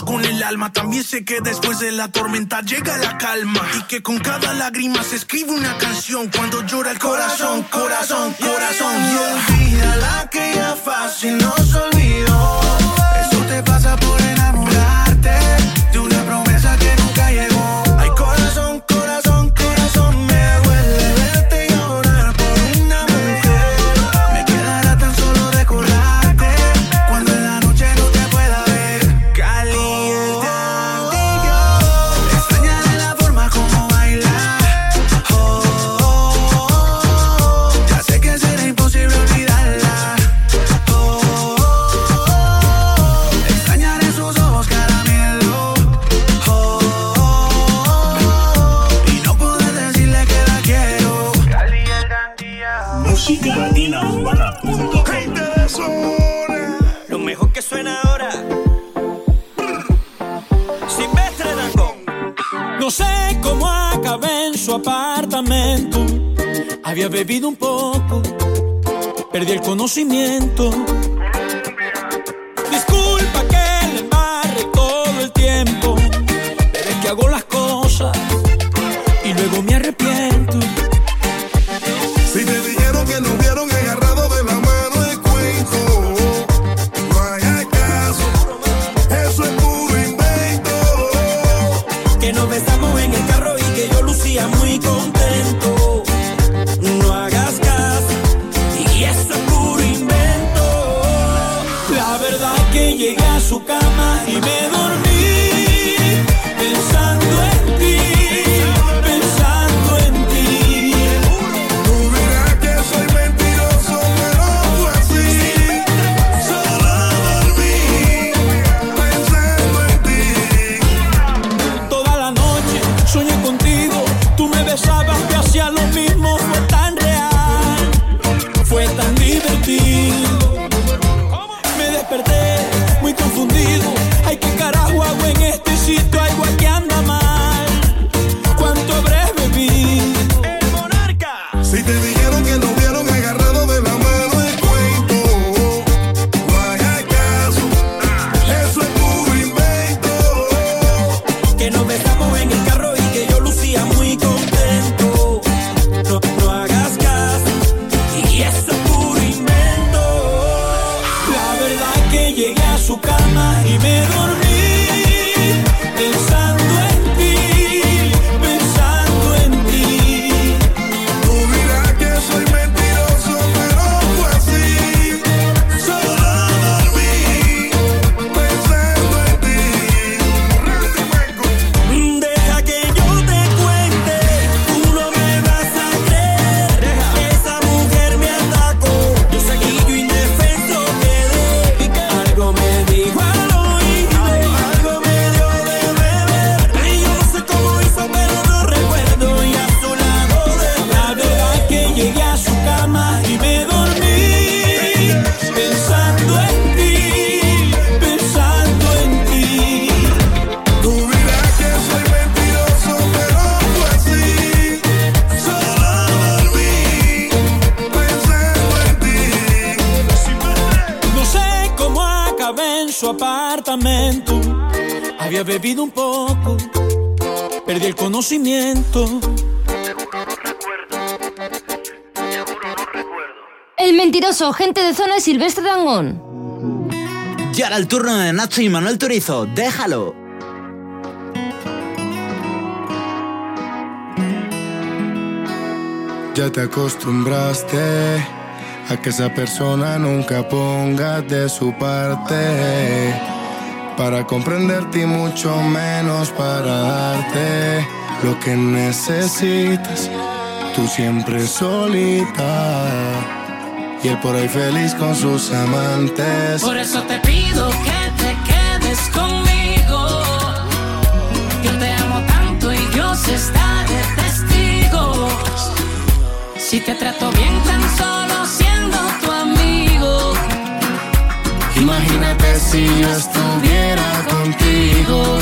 con el alma. También sé que después de la tormenta llega la calma. Y que con cada lágrima se escribe una canción. Cuando llora el corazón, corazón, corazón. Y olvida la que ya fácil nos olvidó. Eso te pasa por enamorarte de una promesa que nunca llegó. bebido un poco, perdí el conocimiento. Y ahora el turno de Nacho y Manuel Turizo. Déjalo. Ya te acostumbraste a que esa persona nunca ponga de su parte para comprenderte y mucho menos para darte lo que necesitas. Tú siempre solita y él por ahí feliz con sus amantes. Por eso te pido que te quedes conmigo. Yo te amo tanto y Dios está de testigo. Si te trato bien tan solo siendo tu amigo. Imagínate si yo estuviera contigo.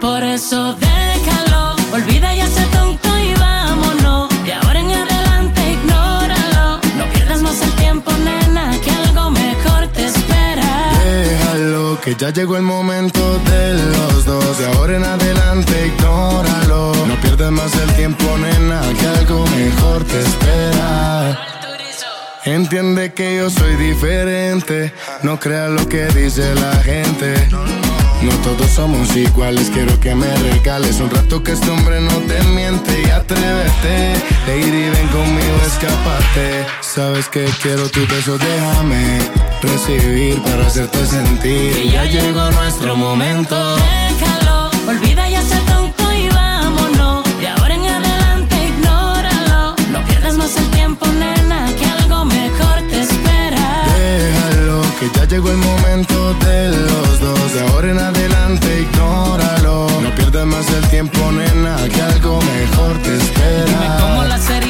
Por eso déjalo, olvida ya ese que ya llegó el momento de los dos. De ahora en adelante, ignóralo. No pierdas más el tiempo, nena, que algo mejor te espera. Entiende que yo soy diferente. No creas lo que dice la gente. No todos somos iguales, quiero que me regales un rato que este hombre no te miente y atrévete. Lady, ven conmigo, escápate. Sabes que quiero tu beso, déjame recibir para hacerte sentir. Que ya llegó nuestro momento. Déjalo, olvida ya ese tonto y vámonos. De ahora en adelante ignóralo. No pierdas más el tiempo, nena, que algo mejor te espera. Déjalo, que ya llegó el momento de los dos. De ahora en adelante, ignóralo. No pierdas más el tiempo, nena, que algo mejor te espera. Como las heridas del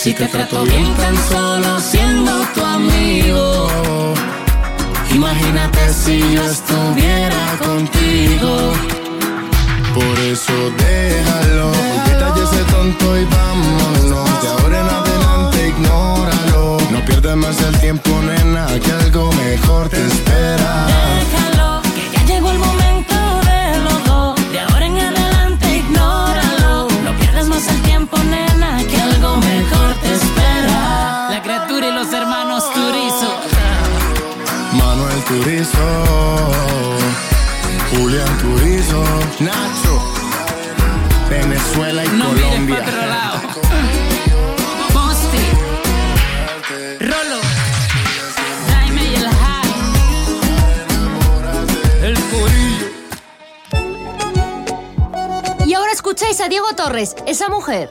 Si te trato bien tan solo siendo tu amigo. Imagínate si yo estuviera contigo. Por eso déjalo, ya ese tonto y vámonos. De ahora en adelante ignóralo. No pierdas más el tiempo, nena, que algo mejor te espera. Déjalo, los hermanos Turizo. Manuel Turizo, Julián Turizo, Nacho, Venezuela y No Colombia. otro lado. Posti. Rolo. Jaime y el High. El corillo. Y ahora escucháis a Diego Torres, esa mujer.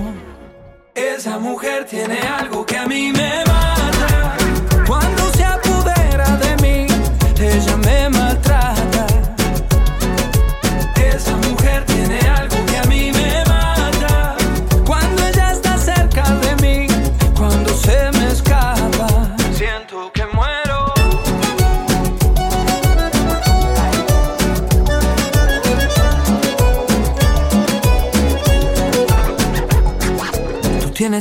Esa mujer tiene algo que a mí me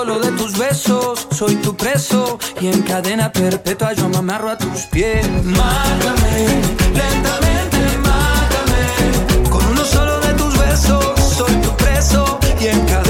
solo de tus besos, soy tu preso y en cadena perpetua yo me amarro a tus pies. Mátame, lentamente mátame, con uno solo de tus besos, soy tu preso y en cadena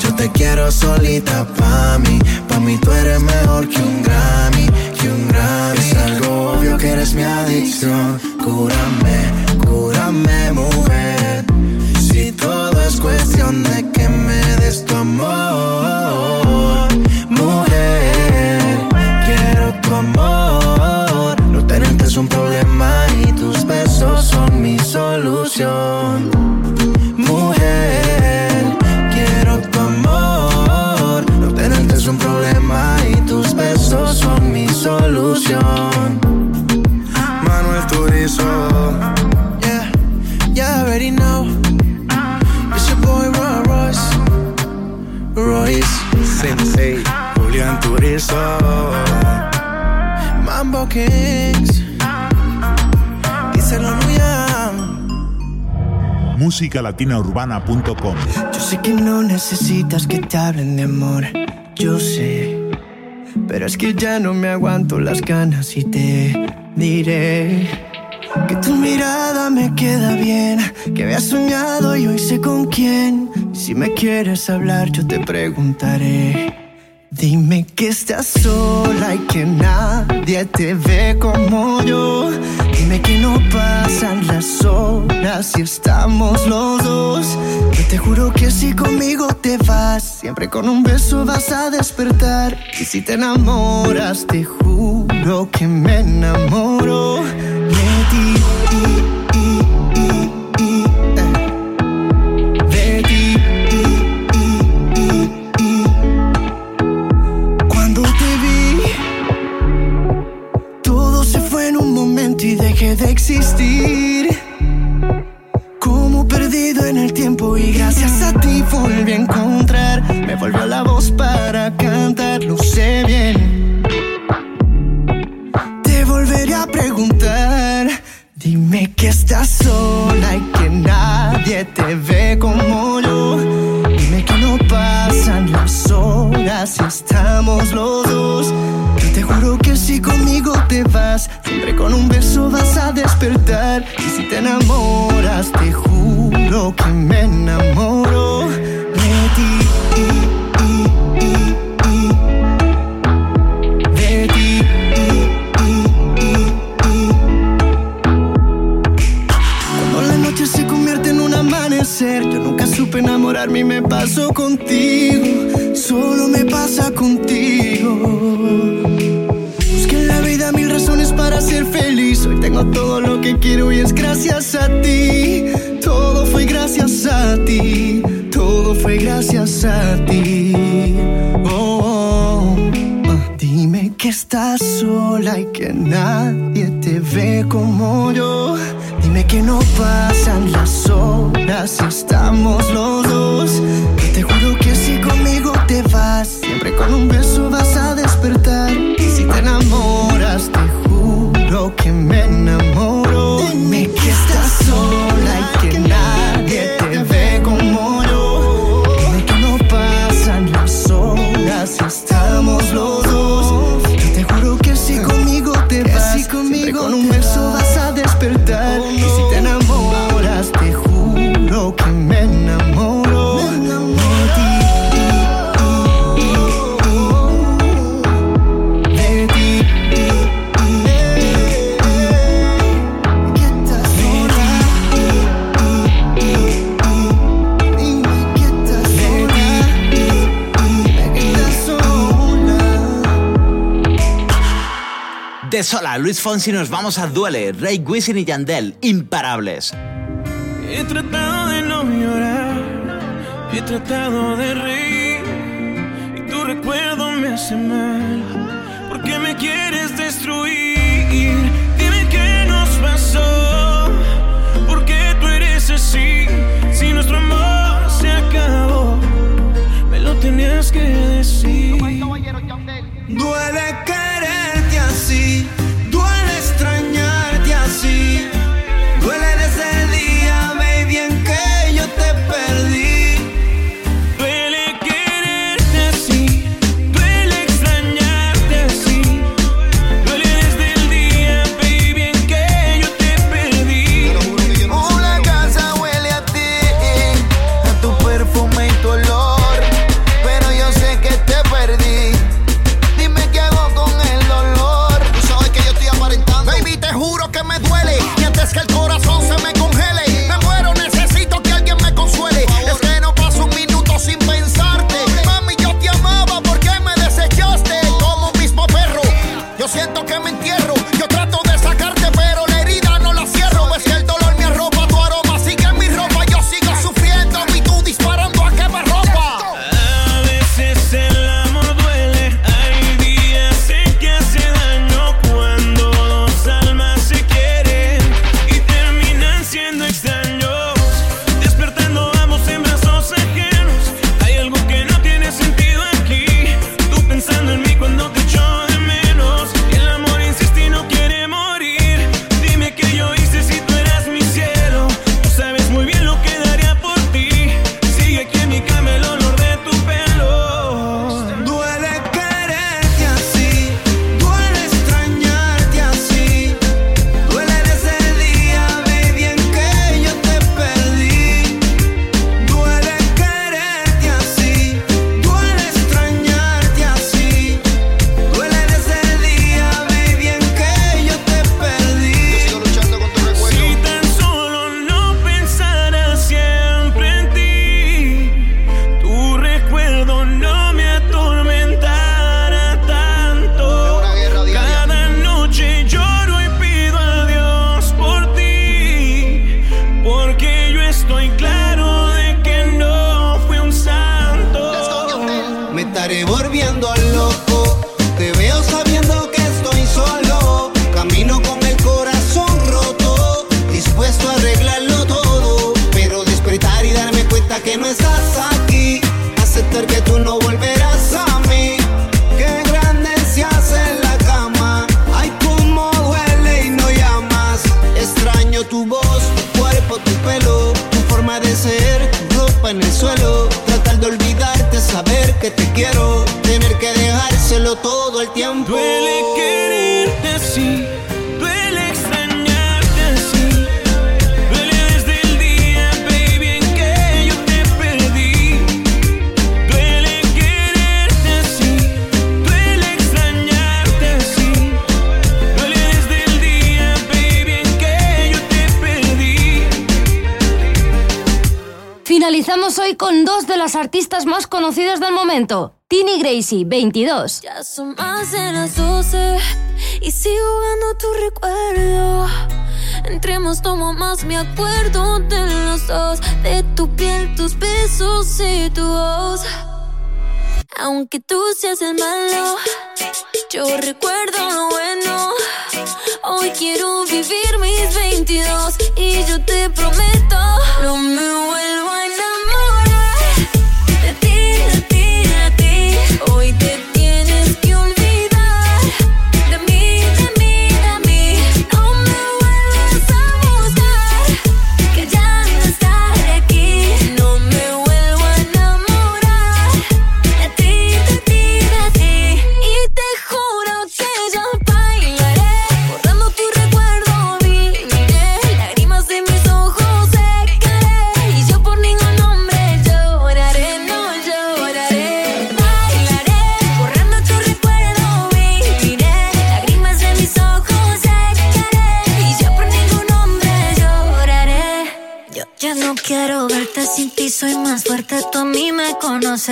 Te quiero solita pa' mí. Pa' mí tú eres mejor que un Grammy, que un Grammy. Es algo obvio que eres mi adicción. Cúrame, cúrame, mujer. Si todo es cuestión de que me des tu amor, mujer. Quiero tu amor. No tenerte es un problema y tus besos son mi solución. Besos son mi solución. Manuel Turizo. Yeah, yeah, I already know. It's your boy Roy Royce. Royce. Sensei, Julián Turizo. Mambo Kings. Díselo musicalatinaurbana.com Yo sé que no necesitas que te hablen de amor. Yo sé. Pero es que ya no me aguanto las ganas y te diré. Que tu mirada me queda bien, que había soñado y hoy sé con quién. Si me quieres hablar, yo te preguntaré. Dime que estás sola y que nadie te ve como yo. Dime que no pasan las horas si estamos los dos. Yo te juro que si conmigo te vas, siempre con un beso vas a despertar. Y si te enamoras, te juro que me enamoro de ti. Como perdido en el tiempo y gracias a ti volví a encontrar. Me volvió la voz para cantar, lo sé bien. Te volveré a preguntar. Dime que estás sola y que nadie te ve como yo. Dime que no pasan las horas si estamos los dos conmigo te vas, siempre con un beso vas a despertar. Y si te enamoras, te juro que me enamoro de ti. De ti. Cuando la noche se convierte en un amanecer, yo nunca supe enamorarme y me paso contigo. Solo me pasa contigo para ser feliz. Hoy tengo todo lo que quiero y es gracias a ti. Todo fue gracias a ti. Todo fue gracias a ti. Oh, oh. oh. Ah, dime que estás sola y que nadie te ve como yo. Dime que no pasan las horas y estamos los dos. Te juro que si conmigo te vas, siempre con un beso vas a que me enamoró. Dime que estás sola. Sola, Luis Fonsi, nos vamos a Duele, Rey Wisin y Yandel, imparables. He tratado de no llorar, he tratado de reír, y tu recuerdo me hace mal, porque me quieres destruir. Dime qué nos pasó, porque tú eres así, si nuestro amor se acabó, me lo tenías que decir. Duele que 22. Ya son más de las 12 y sigo jugando tu recuerdo. Entremos, tomo más, me acuerdo de los dos, de tu piel, tus besos y tu voz. Aunque tú seas el malo, yo recuerdo lo bueno. Hoy quiero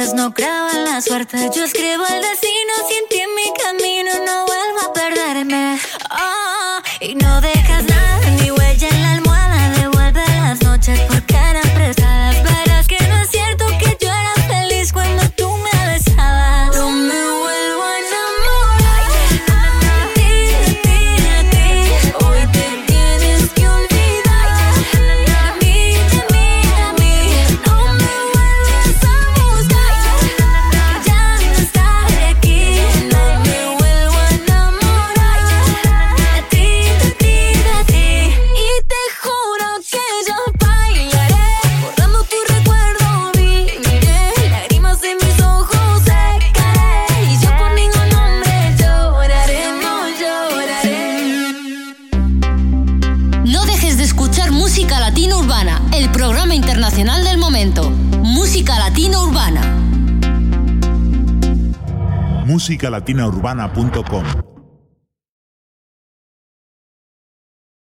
no creo la suerte. Yo escribo el destino, sin ti en mi camino no vuelvo a perderme. Oh, y no dejas musicalatinaurbana.com.